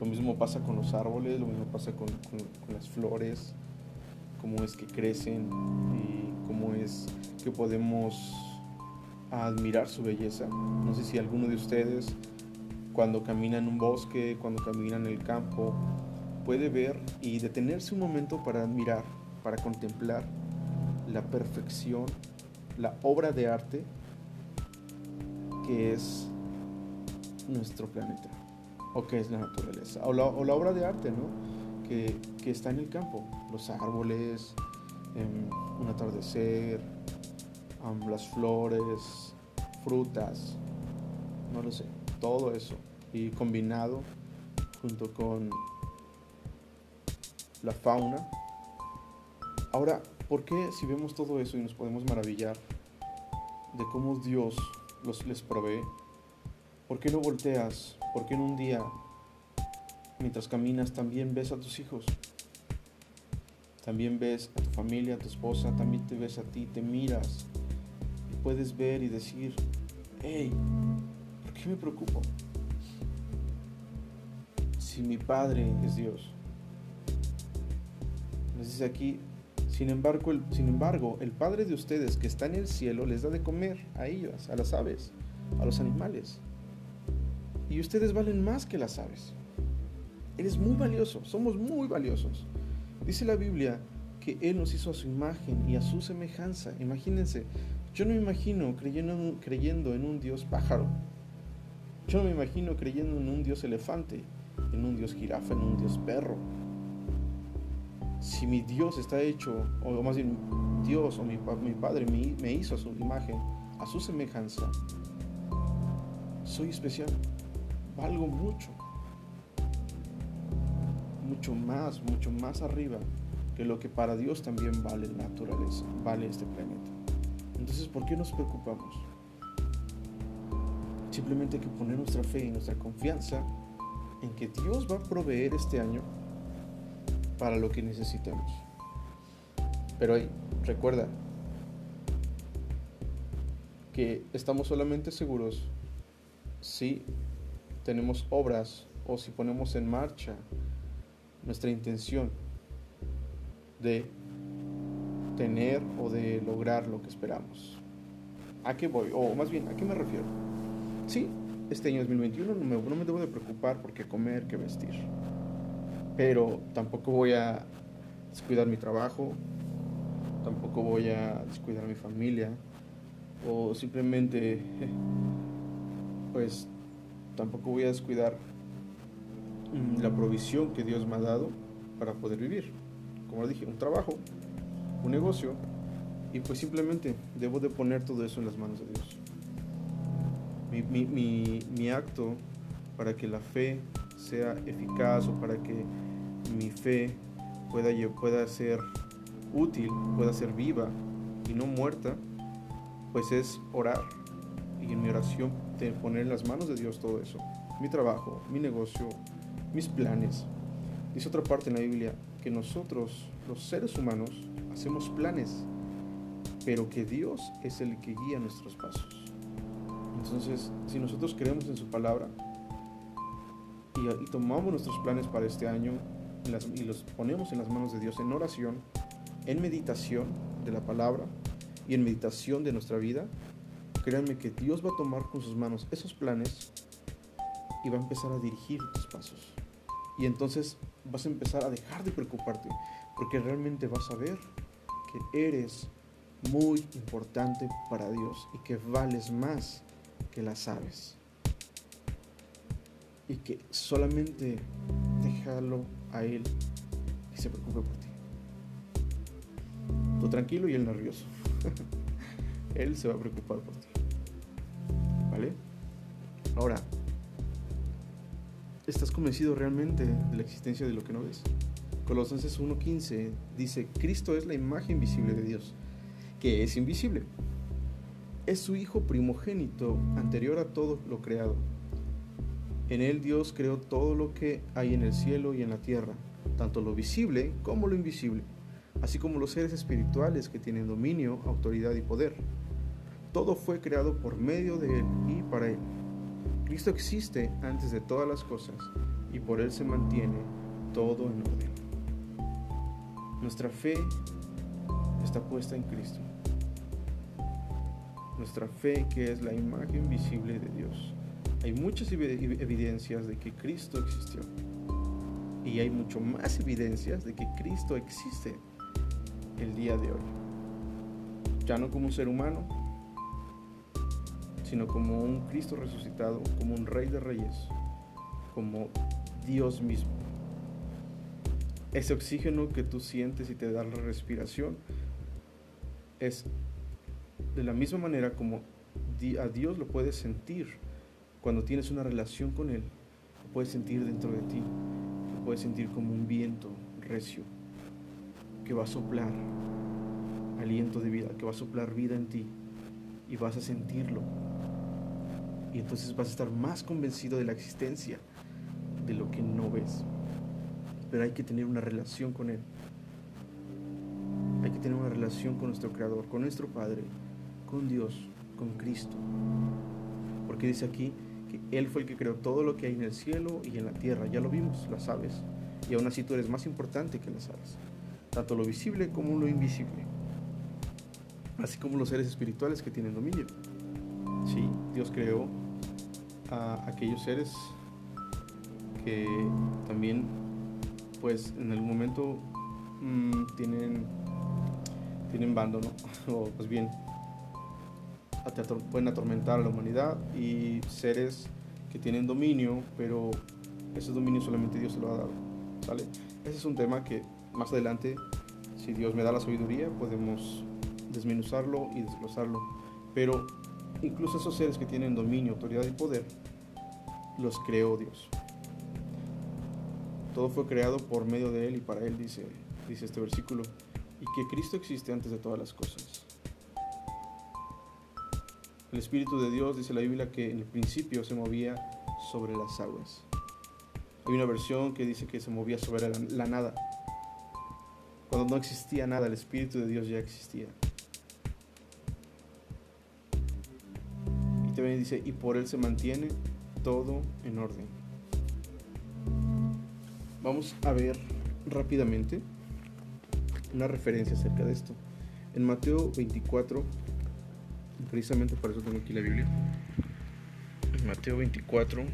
Lo mismo pasa con los árboles, lo mismo pasa con, las flores, cómo es que crecen y cómo es que podemos admirar su belleza. No sé si alguno de ustedes cuando camina en un bosque, cuando camina en el campo, puede ver y detenerse un momento para admirar para contemplar la perfección, la obra de arte que es nuestro planeta, o que es la naturaleza, o la, obra de arte ¿no? que, está en el campo, los árboles, em, un atardecer, las flores, frutas, no lo sé, todo eso. Y combinado junto con la fauna. Ahora, ¿por qué si vemos todo eso y nos podemos maravillar de cómo Dios los, les provee? ¿Por qué no volteas? ¿Por qué en un día, mientras caminas, también ves a tus hijos? También ves a tu familia, a tu esposa, también te ves a ti, te miras y puedes ver y decir, hey, ¿por qué me preocupo? Si mi Padre es Dios. Nos dice aquí, sin embargo, el, Padre de ustedes que está en el cielo les da de comer a ellos, a las aves, a los animales. Y ustedes valen más que las aves. Eres muy valioso, somos muy valiosos. Dice la Biblia que Él nos hizo a su imagen y a su semejanza. Imagínense, yo no me imagino creyendo, creyendo en un Dios pájaro. Yo no me imagino creyendo en un Dios elefante, en un Dios jirafa, en un Dios perro. Si mi Dios está hecho, o más bien Dios o mi, mi Padre me, me hizo a su imagen, a su semejanza, soy especial, valgo mucho mucho más, mucho más arriba que lo que para Dios también vale la naturaleza, vale este planeta. Entonces, ¿por qué nos preocupamos? Simplemente hay que poner nuestra fe y nuestra confianza en que Dios va a proveer este año para lo que necesitemos. Pero hoy, recuerda que estamos solamente seguros si tenemos obras o si ponemos en marcha nuestra intención de tener o de lograr lo que esperamos. ¿A qué voy? O más bien, ¿a qué me refiero? Sí, este año 2021 no me, no me debo de preocupar por qué comer, qué vestir. Pero tampoco voy a descuidar mi trabajo, tampoco voy a descuidar mi familia, o simplemente, pues, tampoco voy a descuidar la provisión que Dios me ha dado para poder vivir. Como dije, un trabajo, un negocio, y pues simplemente debo de poner todo eso en las manos de Dios. Mi, mi, mi, acto para que la fe sea eficaz o para que mi fe pueda, pueda ser útil, pueda ser viva y no muerta, pues es orar y en mi oración de poner en las manos de Dios todo eso. Mi trabajo, mi negocio, mis planes. Dice otra parte en la Biblia que nosotros, los seres humanos, hacemos planes, pero que Dios es el que guía nuestros pasos. Entonces, si nosotros creemos en su palabra y, tomamos nuestros planes para este año y los ponemos en las manos de Dios en oración, en meditación de la palabra y en meditación de nuestra vida, créanme que Dios va a tomar con sus manos esos planes y va a empezar a dirigir tus pasos. Y entonces vas a empezar a dejar de preocuparte, porque realmente vas a ver que eres muy importante para Dios y que vales más que las aves. Y que solamente déjalo a Él que se preocupe por ti. Tú tranquilo y Él nervioso. él se va a preocupar por ti. ¿Vale? Ahora, ¿Estás convencido realmente de la existencia de lo que no ves? Colosenses 1.15 dice, Cristo es la imagen visible de Dios, que es invisible. Es su Hijo primogénito, anterior a todo lo creado. En él Dios creó todo lo que hay en el cielo y en la tierra, tanto lo visible como lo invisible, así como los seres espirituales que tienen dominio, autoridad y poder. Todo fue creado por medio de él y para él. Cristo existe antes de todas las cosas y por Él se mantiene todo en orden. Nuestra fe está puesta en Cristo. Nuestra fe que es la imagen visible de Dios. Hay muchas evidencias de que Cristo existió. Y hay mucho más evidencias de que Cristo existe el día de hoy. Ya no como un ser humano, sino como un Cristo resucitado, como un Rey de Reyes, como Dios mismo. Ese oxígeno que tú sientes y te da la respiración es de la misma manera como A Dios lo puedes sentir cuando tienes una relación con Él. Lo puedes sentir dentro de ti. Lo puedes sentir como un viento recio que va a soplar aliento de vida, que va a soplar vida en ti y vas a sentirlo. Y entonces vas a estar más convencido de la existencia de lo que no ves. Pero hay que tener una relación con Él. Hay que tener una relación con nuestro Creador, con nuestro Padre, con Dios, con Cristo. Porque dice aquí Él fue el que creó todo lo que hay en el cielo y en la tierra. Ya lo vimos, las aves. Y aún así tú eres más importante que las aves. Tanto lo visible como lo invisible. Así como los seres espirituales que tienen dominio. Sí, Dios creó a aquellos seres que también pues en algún momento mm, tienen tienen bando, ¿no? o pues bien pueden atormentar a la humanidad y seres que tienen dominio, pero ese dominio solamente Dios se lo ha dado, ¿sale? Ese es un tema que más adelante, si Dios me da la sabiduría, podemos desmenuzarlo y desglosarlo, pero incluso esos seres que tienen dominio, autoridad y poder, los creó Dios. Todo fue creado por medio de Él y para Él, dice, dice este versículo, y que Cristo existe antes de todas las cosas. El Espíritu de Dios, dice la Biblia, que en el principio se movía sobre las aguas. Hay una versión que dice que se movía sobre la, nada. Cuando no existía nada, el Espíritu de Dios ya existía. Y también dice, y por Él se mantiene todo en orden. Vamos a ver rápidamente una referencia acerca de esto. En Mateo 24, precisamente por eso tengo aquí la Biblia. Mateo 24,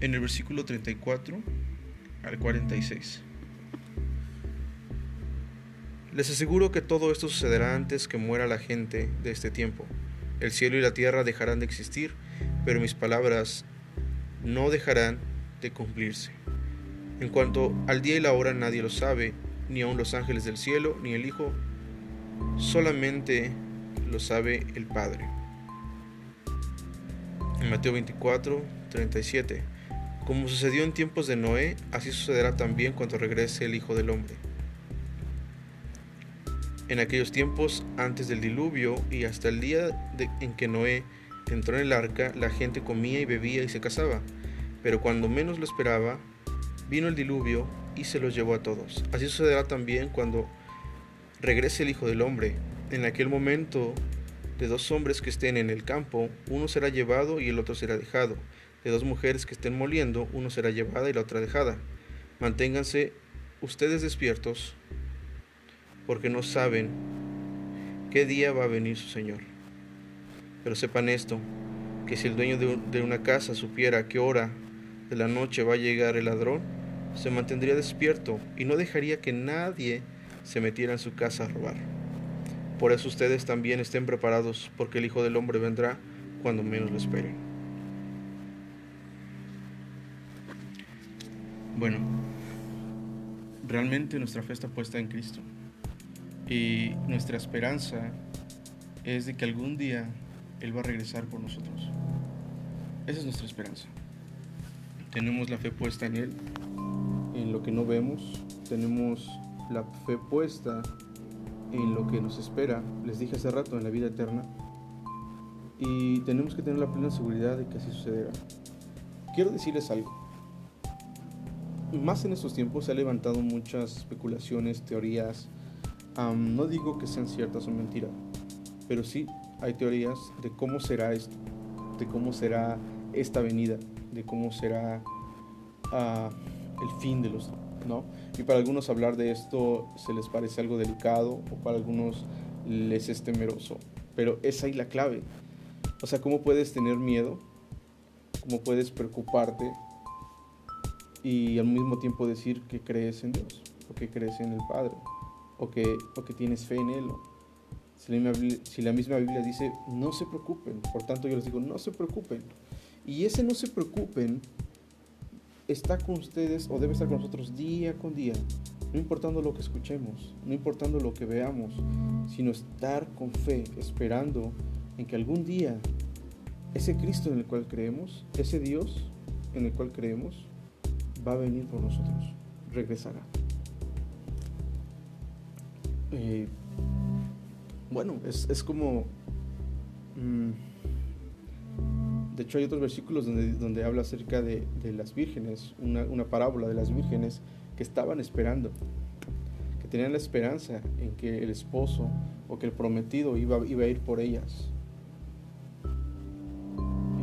en el versículo 34 al 46. Les aseguro que todo esto sucederá antes que muera la gente de este tiempo. El cielo y la tierra dejarán de existir, pero mis palabras no dejarán de cumplirse. En cuanto al día y la hora nadie lo sabe, ni aun los ángeles del cielo, ni el Hijo, solamente lo sabe el Padre. En Mateo 24, 37. Como sucedió en tiempos de Noé, así sucederá también cuando regrese el Hijo del Hombre. En aquellos tiempos, antes del diluvio y hasta el día en que Noé entró en el arca, la gente comía y bebía y se casaba. Pero cuando menos lo esperaba, vino el diluvio y se los llevó a todos. Así sucederá también cuando regrese el Hijo del Hombre. En aquel momento, de dos hombres que estén en el campo, uno será llevado y el otro será dejado. De dos mujeres que estén moliendo, uno será llevada y la otra dejada. Manténganse ustedes despiertos porque no saben qué día va a venir su Señor. Pero sepan esto, que si el dueño de una casa supiera a qué hora de la noche va a llegar el ladrón, se mantendría despierto y no dejaría que nadie se metiera en su casa a robar. Por eso ustedes también estén preparados, porque el Hijo del Hombre vendrá cuando menos lo esperen. Bueno, realmente nuestra fe está puesta en Cristo. Y nuestra esperanza es de que algún día Él va a regresar por nosotros. Esa es nuestra esperanza. Tenemos la fe puesta en Él, en lo que no vemos. Tenemos la fe puesta en lo que nos espera. Les dije hace rato, en la vida eterna. Y tenemos que tener la plena seguridad de que así sucederá. Quiero decirles algo. Más en estos tiempos se han levantado muchas especulaciones, teorías, no digo que sean ciertas o mentiras, pero sí hay teorías de cómo será esto, de cómo será esta venida, de cómo será ah, el fin de los ¿no? Y para algunos hablar de esto se les parece algo delicado o para algunos les es temeroso, pero es ahí la clave. O sea, ¿cómo puedes tener miedo? ¿Cómo puedes preocuparte? Y al mismo tiempo decir que crees en Dios o que crees en el Padre o que, que tienes fe en Él. Si la, misma Biblia dice, no se preocupen, por tanto yo les digo, no se preocupen. Y ese no se preocupen está con ustedes o debe estar con nosotros día con día, no importando lo que escuchemos, no importando lo que veamos, sino estar con fe, esperando en que algún día ese Cristo en el cual creemos, ese Dios en el cual creemos, va a venir por nosotros, regresará. Eh, bueno, es, como... Mm, de hecho hay otros versículos donde, donde habla acerca de, las vírgenes, una, una, parábola de las vírgenes que estaban esperando, que tenían la esperanza en que el esposo o que el prometido iba, iba a ir por ellas.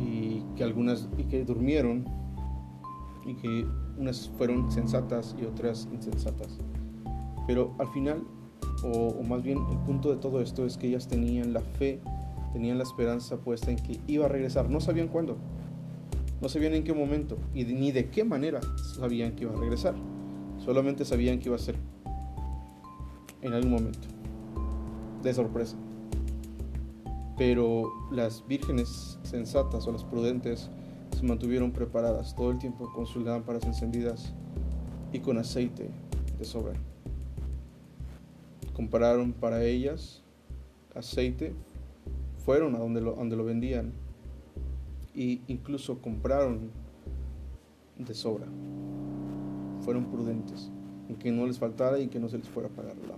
Y que algunas, y que durmieron, y que unas fueron sensatas y otras insensatas. Pero al final, o, o más bien el punto de todo esto es que ellas tenían la fe tenían la esperanza puesta en que iba a regresar. No sabían cuándo, no sabían en qué momento y ni de qué manera sabían que iba a regresar. Solamente sabían que iba a ser en algún momento, de sorpresa. Pero las vírgenes sensatas o las prudentes se mantuvieron preparadas todo el tiempo con sus lámparas encendidas y con aceite de sobra. Compraron para ellas aceite fueron a donde lo, donde lo vendían e incluso compraron de sobra. Fueron prudentes en que no les faltara y que no se les fuera a pagar la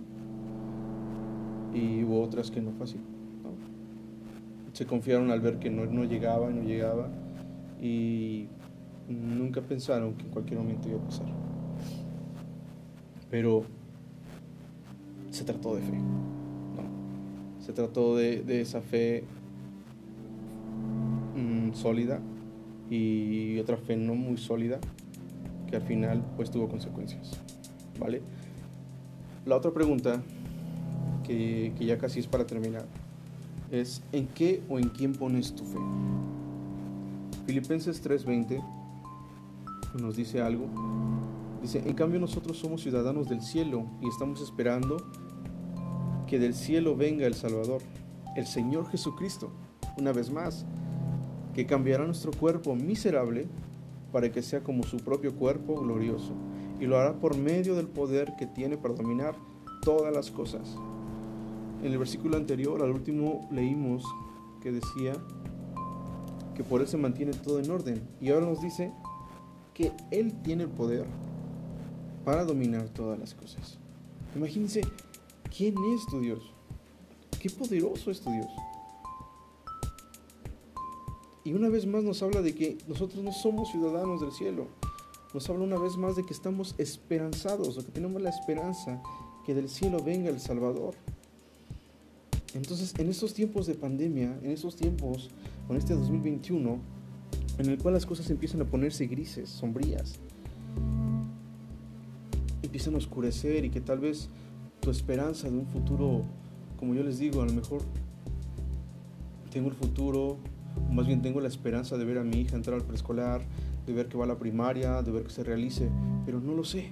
Y hubo otras que no fue así. Se confiaron al ver que no, no llegaba y no llegaba y nunca pensaron que en cualquier momento iba a pasar. Pero se trató de fe. Se trató de, esa fe mm, sólida y otra fe no muy sólida que al final pues tuvo consecuencias. ¿Vale? La otra pregunta que, que ya casi es para terminar es ¿en qué o en quién pones tu fe? Filipenses 3:20 nos dice algo. Dice, en cambio nosotros somos ciudadanos del cielo y estamos esperando que del cielo venga el Salvador, el Señor Jesucristo, una vez más, que cambiará nuestro cuerpo miserable para que sea como su propio cuerpo glorioso, y lo hará por medio del poder que tiene para dominar todas las cosas. En el versículo anterior, al último, leímos que decía que por Él se mantiene todo en orden, y ahora nos dice que Él tiene el poder para dominar todas las cosas. Imagínense ¿Quién es tu Dios? Qué poderoso es tu Dios. Y una vez más nos habla de que nosotros no somos ciudadanos del cielo. Nos habla una vez más de que estamos esperanzados, o que tenemos la esperanza que del cielo venga el Salvador. Entonces, en estos tiempos de pandemia, en estos tiempos, con este 2021, en el cual las cosas empiezan a ponerse grises, sombrías, empiezan a oscurecer y que tal vez esperanza de un futuro, como yo les digo, a lo mejor tengo el futuro, más bien tengo la esperanza de ver a mi hija entrar al preescolar, de ver que va a la primaria, de ver que se realice, pero no lo sé.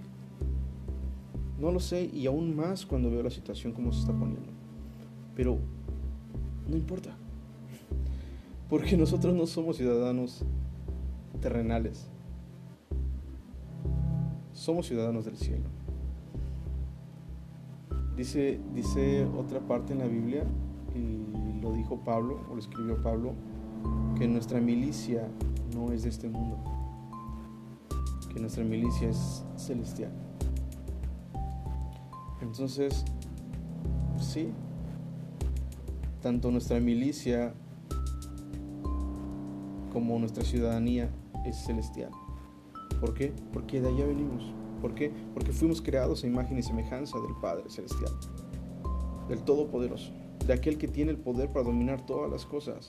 No lo sé y aún más cuando veo la situación como se está poniendo. Pero no importa. Porque nosotros no somos ciudadanos terrenales. Somos ciudadanos del cielo. Dice, dice otra parte en la Biblia, y lo dijo Pablo, o lo escribió Pablo, que nuestra milicia no es de este mundo, que nuestra milicia es celestial. Entonces, sí, tanto nuestra milicia como nuestra ciudadanía es celestial. ¿Por qué? Porque de allá venimos. ¿Por qué? Porque fuimos creados a imagen y semejanza del Padre Celestial, del Todopoderoso, de aquel que tiene el poder para dominar todas las cosas.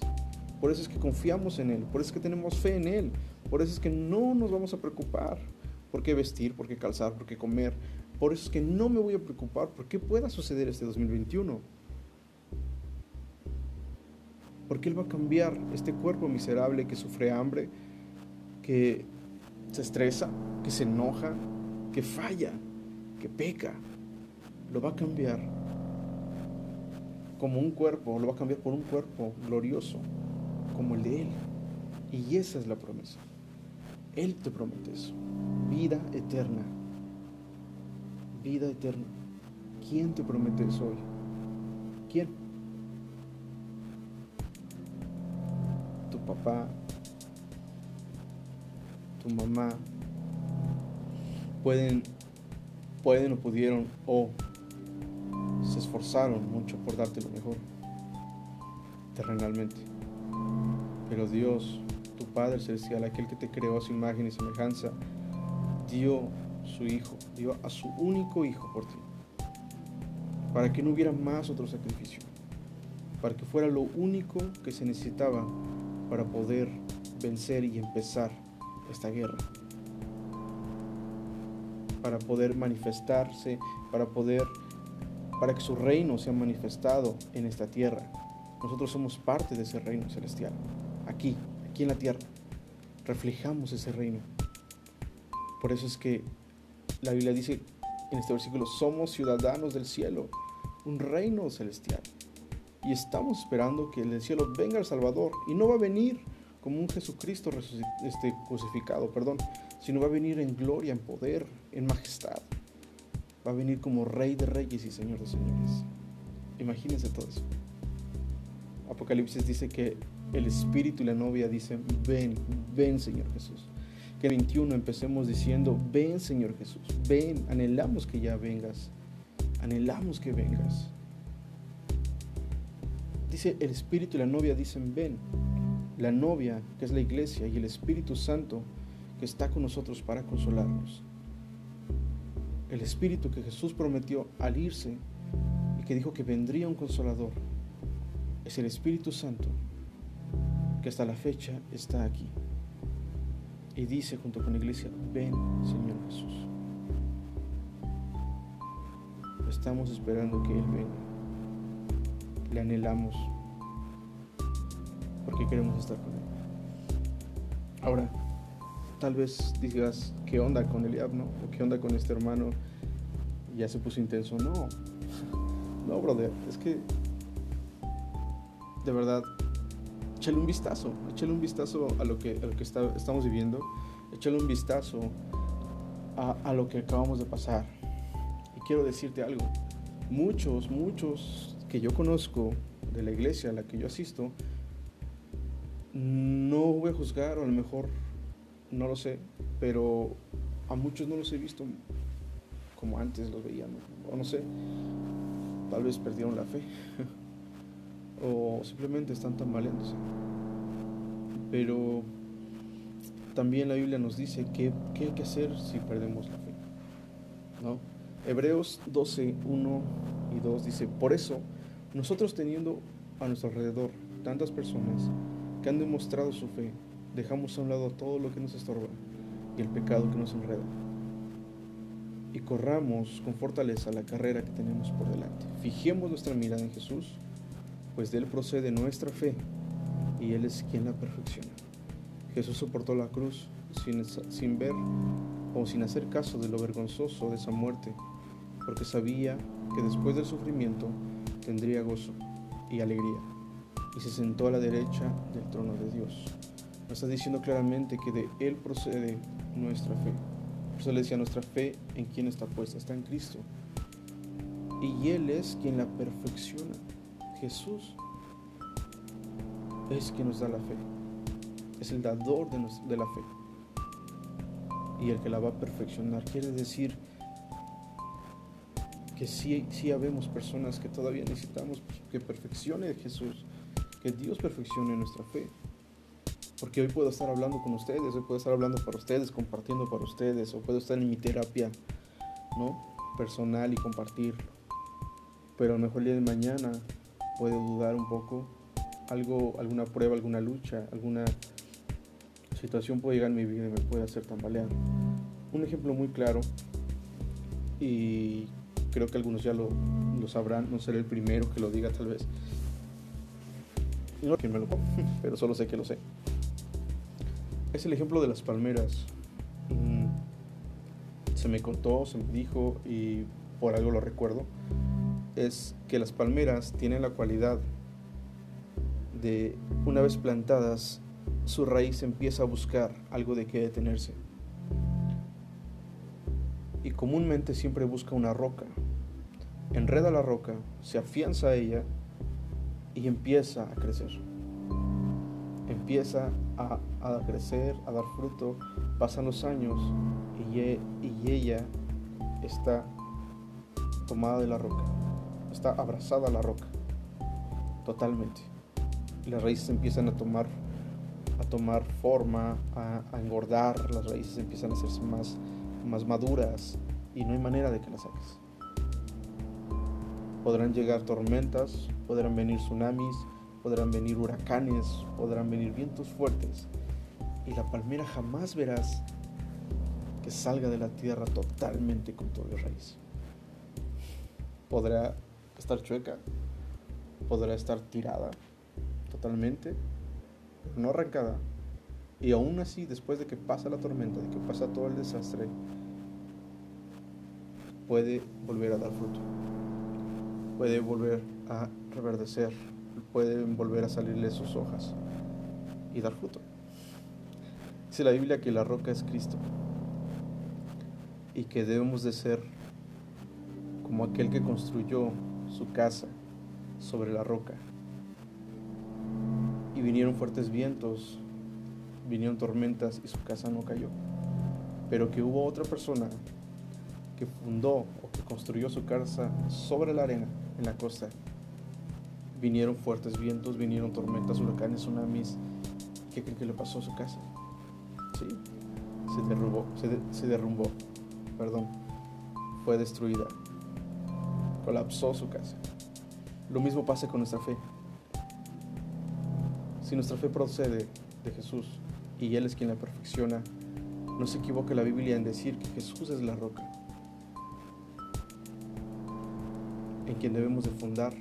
Por eso es que confiamos en Él, por eso es que tenemos fe en Él, por eso es que no nos vamos a preocupar por qué vestir, por qué calzar, por qué comer. Por eso es que no me voy a preocupar por qué pueda suceder este 2021. Porque Él va a cambiar este cuerpo miserable que sufre hambre, que se estresa, que se enoja, que falla, que peca, lo va a cambiar como un cuerpo, lo va a cambiar por un cuerpo glorioso, como el de Él. Y esa es la promesa. Él te promete eso, vida eterna, vida eterna. ¿Quién te promete eso hoy? ¿Quién? Tu papá, tu mamá, pueden, pueden o pudieron o se esforzaron mucho por darte lo mejor terrenalmente. Pero Dios, tu Padre Celestial, aquel que te creó a su imagen y semejanza, dio su Hijo, dio a su único Hijo por ti, para que no hubiera más otro sacrificio, para que fuera lo único que se necesitaba para poder vencer y empezar esta guerra, para poder manifestarse, para poder, para que su reino sea manifestado en esta tierra. Nosotros somos parte de ese reino celestial, aquí, aquí en la tierra. Reflejamos ese reino. Por eso es que la Biblia dice en este versículo, somos ciudadanos del cielo, un reino celestial. Y estamos esperando que del cielo venga el Salvador. Y no va a venir como un Jesucristo este, crucificado, perdón, sino va a venir en gloria, en poder, en majestad. Va a venir como Rey de Reyes y Señor de Señores. Imagínense todo eso. Apocalipsis dice que el Espíritu y la novia dicen, ven, ven Señor Jesús. Que el 21 empecemos diciendo, ven Señor Jesús, ven, anhelamos que ya vengas, anhelamos que vengas. Dice el Espíritu y la novia dicen, ven. La novia, que es la iglesia, y el Espíritu Santo, que está con nosotros para consolarnos. El Espíritu que Jesús prometió al irse y que dijo que vendría un consolador, es el Espíritu Santo que hasta la fecha está aquí. Y dice junto con la iglesia, ven Señor Jesús. Estamos esperando que Él venga. Le anhelamos porque queremos estar con Él. Ahora, tal vez digas, ¿qué onda con Eliab, no? ¿O qué onda con este hermano? Ya se puso intenso. No, no, brother, es que de verdad, échale un vistazo, échale un vistazo a lo que, lo que estamos viviendo, échale un vistazo a, a lo que acabamos de pasar. Y quiero decirte algo, muchos, muchos que yo conozco de la iglesia a la que yo asisto, no voy a juzgar, o a lo mejor no lo sé, pero a muchos no los he visto como antes los veía, o no sé, tal vez perdieron la fe. o simplemente están tambaleándose. Pero también la Biblia nos dice qué, hay que hacer si perdemos la fe. ¿no? Hebreos 12, 1 y 2 dice, por eso nosotros teniendo a nuestro alrededor tantas personas que han demostrado su fe, dejamos a un lado todo lo que nos estorba y el pecado que nos enreda. Y corramos con fortaleza la carrera que tenemos por delante. Fijemos nuestra mirada en Jesús pues de Él procede nuestra fe y Él es quien la perfecciona. Jesús soportó la cruz sin, sin ver o sin hacer caso de lo vergonzoso de esa muerte, porque sabía que después del sufrimiento tendría gozo y alegría, y se sentó a la derecha del trono de Dios. Nos está diciendo claramente que de Él procede nuestra fe. Por eso le decía, nuestra fe en quien está puesta, está en Cristo. Y Él es quien la perfecciona. Jesús es quien nos da la fe. Es el dador de, la fe. Y el que la va a perfeccionar. Quiere decir que sí, sí habemos personas que todavía necesitamos que perfeccione Jesús. Que Dios perfeccione nuestra fe. Porque hoy puedo estar hablando con ustedes, hoy puedo estar hablando para ustedes, compartiendo para ustedes, o puedo estar en mi terapia, ¿no? Personal y compartirlo. Pero a lo mejor el día de mañana puedo dudar un poco, algo, alguna prueba, alguna lucha, alguna situación puede llegar en mi vida y me puede hacer tambalear. Un ejemplo muy claro, y creo que algunos ya lo, lo sabrán, no seré el primero que lo diga tal vez. No que me lo pero solo sé que lo sé. Es el ejemplo de las palmeras. Mm, se me contó, se me dijo y por algo lo recuerdo es que las palmeras tienen la cualidad de, una vez plantadas, su raíz empieza a buscar algo de qué detenerse. y comúnmente siempre busca una roca. Enreda la roca, se afianza a ella y empieza a crecer. Empieza a, crecer, a dar fruto. Pasan los años y, y ella está tomada de la roca, está abrazada a la roca, totalmente. Las raíces empiezan a tomar, a tomar forma, a, a engordar, las raíces empiezan a hacerse más, más maduras y no hay manera de que las saques. Podrán llegar tormentas, podrán venir tsunamis, podrán venir huracanes, podrán venir vientos fuertes y la palmera jamás verás que salga de la tierra totalmente con todo el raíz. Podrá estar chueca, podrá estar tirada totalmente, no arrancada. Y aún así, después de que pasa la tormenta, de que pasa todo el desastre, puede volver a dar fruto, puede volver a reverdecer, pueden volver a salirle sus hojas y dar fruto. Dice la Biblia que la roca es Cristo y que debemos de ser como aquel que construyó su casa sobre la roca. Y vinieron fuertes vientos, vinieron tormentas y su casa no cayó. Pero que hubo otra persona que fundó o que construyó su casa sobre la arena en la costa. Vinieron fuertes vientos, vinieron tormentas, huracanes, tsunamis. ¿Qué creen que le pasó a su casa? Sí, se derrumbó, se, se derrumbó perdón, fue destruida. Colapsó su casa. Lo mismo pasa con nuestra fe. Si nuestra fe procede de Jesús y Él es quien la perfecciona, no se equivoca la Biblia en decir que Jesús es la roca en quien debemos de fundar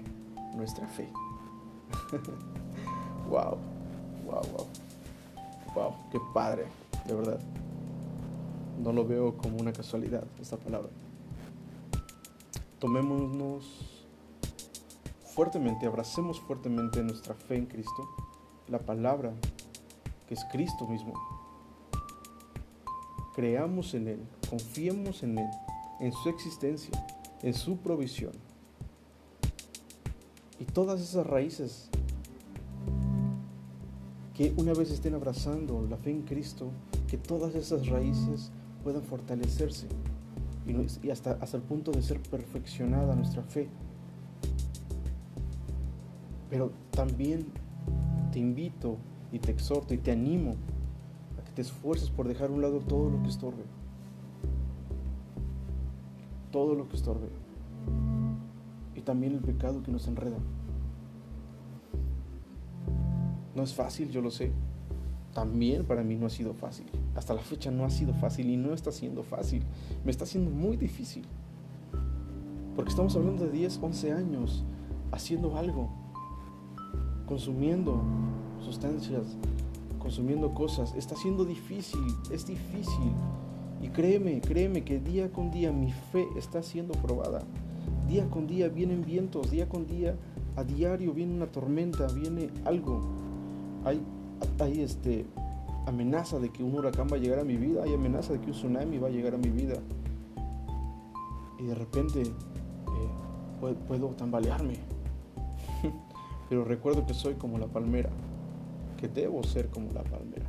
nuestra fe. wow, wow, wow, wow, qué padre, de verdad. No lo veo como una casualidad esta palabra. Tomémonos fuertemente, abracemos fuertemente nuestra fe en Cristo, la palabra que es Cristo mismo. Creamos en Él, confiemos en Él, en su existencia, en su provisión. Y todas esas raíces que una vez estén abrazando la fe en Cristo, que todas esas raíces puedan fortalecerse y, hasta, hasta el punto de ser perfeccionada nuestra fe. Pero también te invito y te exhorto y te animo a que te esfuerces por dejar a un lado todo lo que estorbe. Todo lo que estorbe. También el pecado que nos enreda. No es fácil, yo lo sé también para mí no ha sido fácil. Hasta la fecha no ha sido fácil y no está siendo fácil. Me está siendo muy difícil. Porque estamos hablando de 10, 11 años haciendo algo, consumiendo sustancias, consumiendo cosas. Está siendo difícil, es difícil. Y créeme, créeme que día con día mi fe está siendo probada. Día con día vienen vientos, día con día, a diario viene una tormenta, viene algo. Hay hay este, amenaza de que un huracán va a llegar a mi vida, hay amenaza de que un tsunami va a llegar a mi vida. Y de repente eh, puedo, tambalearme. Pero recuerdo que soy como la palmera, que debo ser como la palmera.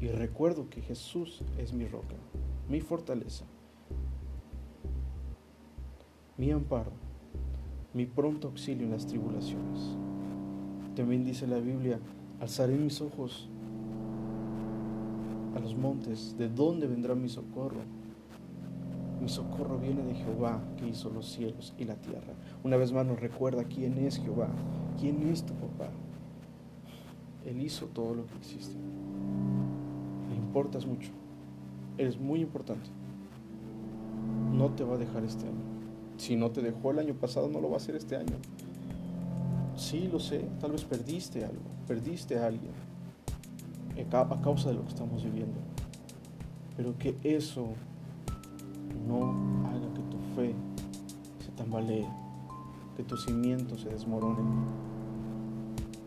Y recuerdo que Jesús es mi roca, mi fortaleza, mi amparo, mi pronto auxilio en las tribulaciones. También dice la Biblia, alzaré mis ojos a los montes, ¿de dónde vendrá mi socorro? Mi socorro viene de Jehová que hizo los cielos y la tierra. Una vez más nos recuerda quién es Jehová, quién es tu papá. Él hizo todo lo que existe. Le importas mucho. Eres muy importante. No te va a dejar este año. Si no te dejó el año pasado, no lo va a hacer este año. Sí, lo sé, tal vez perdiste algo, perdiste a alguien a causa de lo que estamos viviendo. Pero que eso no haga que tu fe se tambalee, que tus cimientos se desmoronen.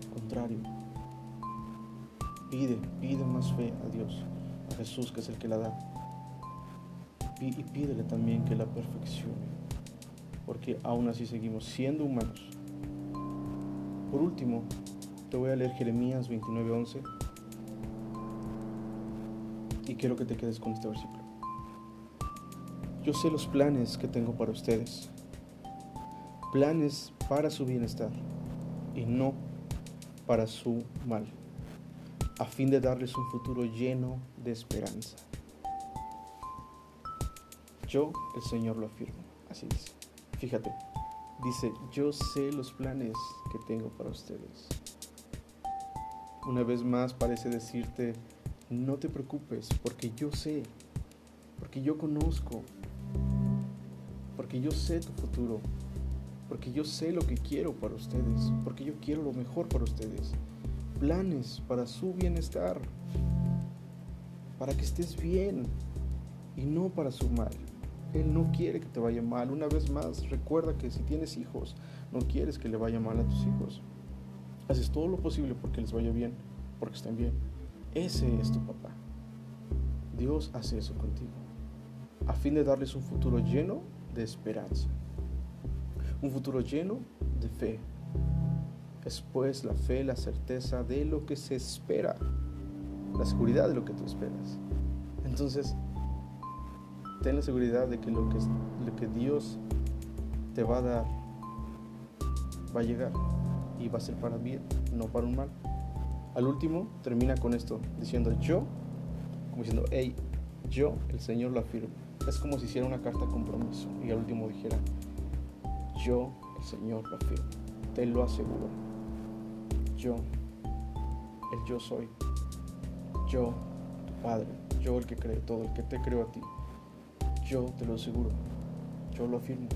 Al contrario, pide, pide más fe a Dios, a Jesús que es el que la da. y pídele también que la perfeccione, porque aún así seguimos siendo humanos. Por último, te voy a leer Jeremías 29:11 y quiero que te quedes con este versículo. Yo sé los planes que tengo para ustedes, planes para su bienestar y no para su mal, a fin de darles un futuro lleno de esperanza. Yo, el Señor, lo afirmo. Así dice. Fíjate, dice, yo sé los planes que tengo para ustedes. Una vez más parece decirte, no te preocupes, porque yo sé, porque yo conozco, porque yo sé tu futuro, porque yo sé lo que quiero para ustedes, porque yo quiero lo mejor para ustedes. Planes para su bienestar, para que estés bien y no para su mal. Él no quiere que te vaya mal. Una vez más, recuerda que si tienes hijos, no quieres que le vaya mal a tus hijos. Haces todo lo posible porque les vaya bien, porque estén bien. Ese es tu papá. Dios hace eso contigo, a fin de darles un futuro lleno de esperanza, un futuro lleno de fe. Después la fe, la certeza de lo que se espera, la seguridad de lo que tú esperas. Entonces, ten la seguridad de que lo que, lo que Dios te va a dar va a llegar y va a ser para bien, no para un mal. Al último termina con esto, diciendo yo, como diciendo, hey, yo, el Señor lo afirmo. Es como si hiciera una carta de compromiso y al último dijera, yo, el Señor lo afirmo, te lo aseguro. Yo, el yo soy, yo, tu Padre, yo el que cree todo, el que te creo a ti. Yo te lo aseguro, yo lo afirmo.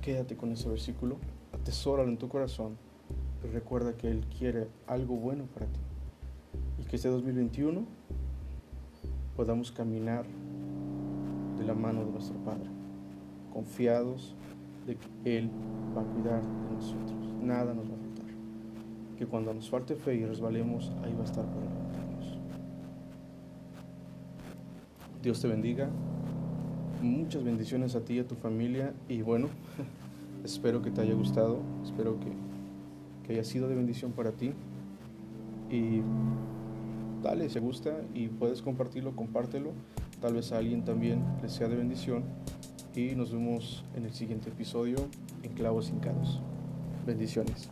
Quédate con ese versículo, atesóralo en tu corazón y recuerda que Él quiere algo bueno para ti. Y que este 2021 podamos caminar de la mano de nuestro Padre, confiados de que Él va a cuidar de nosotros. Nada nos va a faltar. Que cuando nos falte fe y resbalemos, ahí va a estar para levantarnos. Dios te bendiga. Muchas bendiciones a ti y a tu familia. Y bueno, espero que te haya gustado. Espero que, que haya sido de bendición para ti. Y dale, si gusta y puedes compartirlo, compártelo. Tal vez a alguien también le sea de bendición. Y nos vemos en el siguiente episodio en Clavos Hincados. Bendiciones.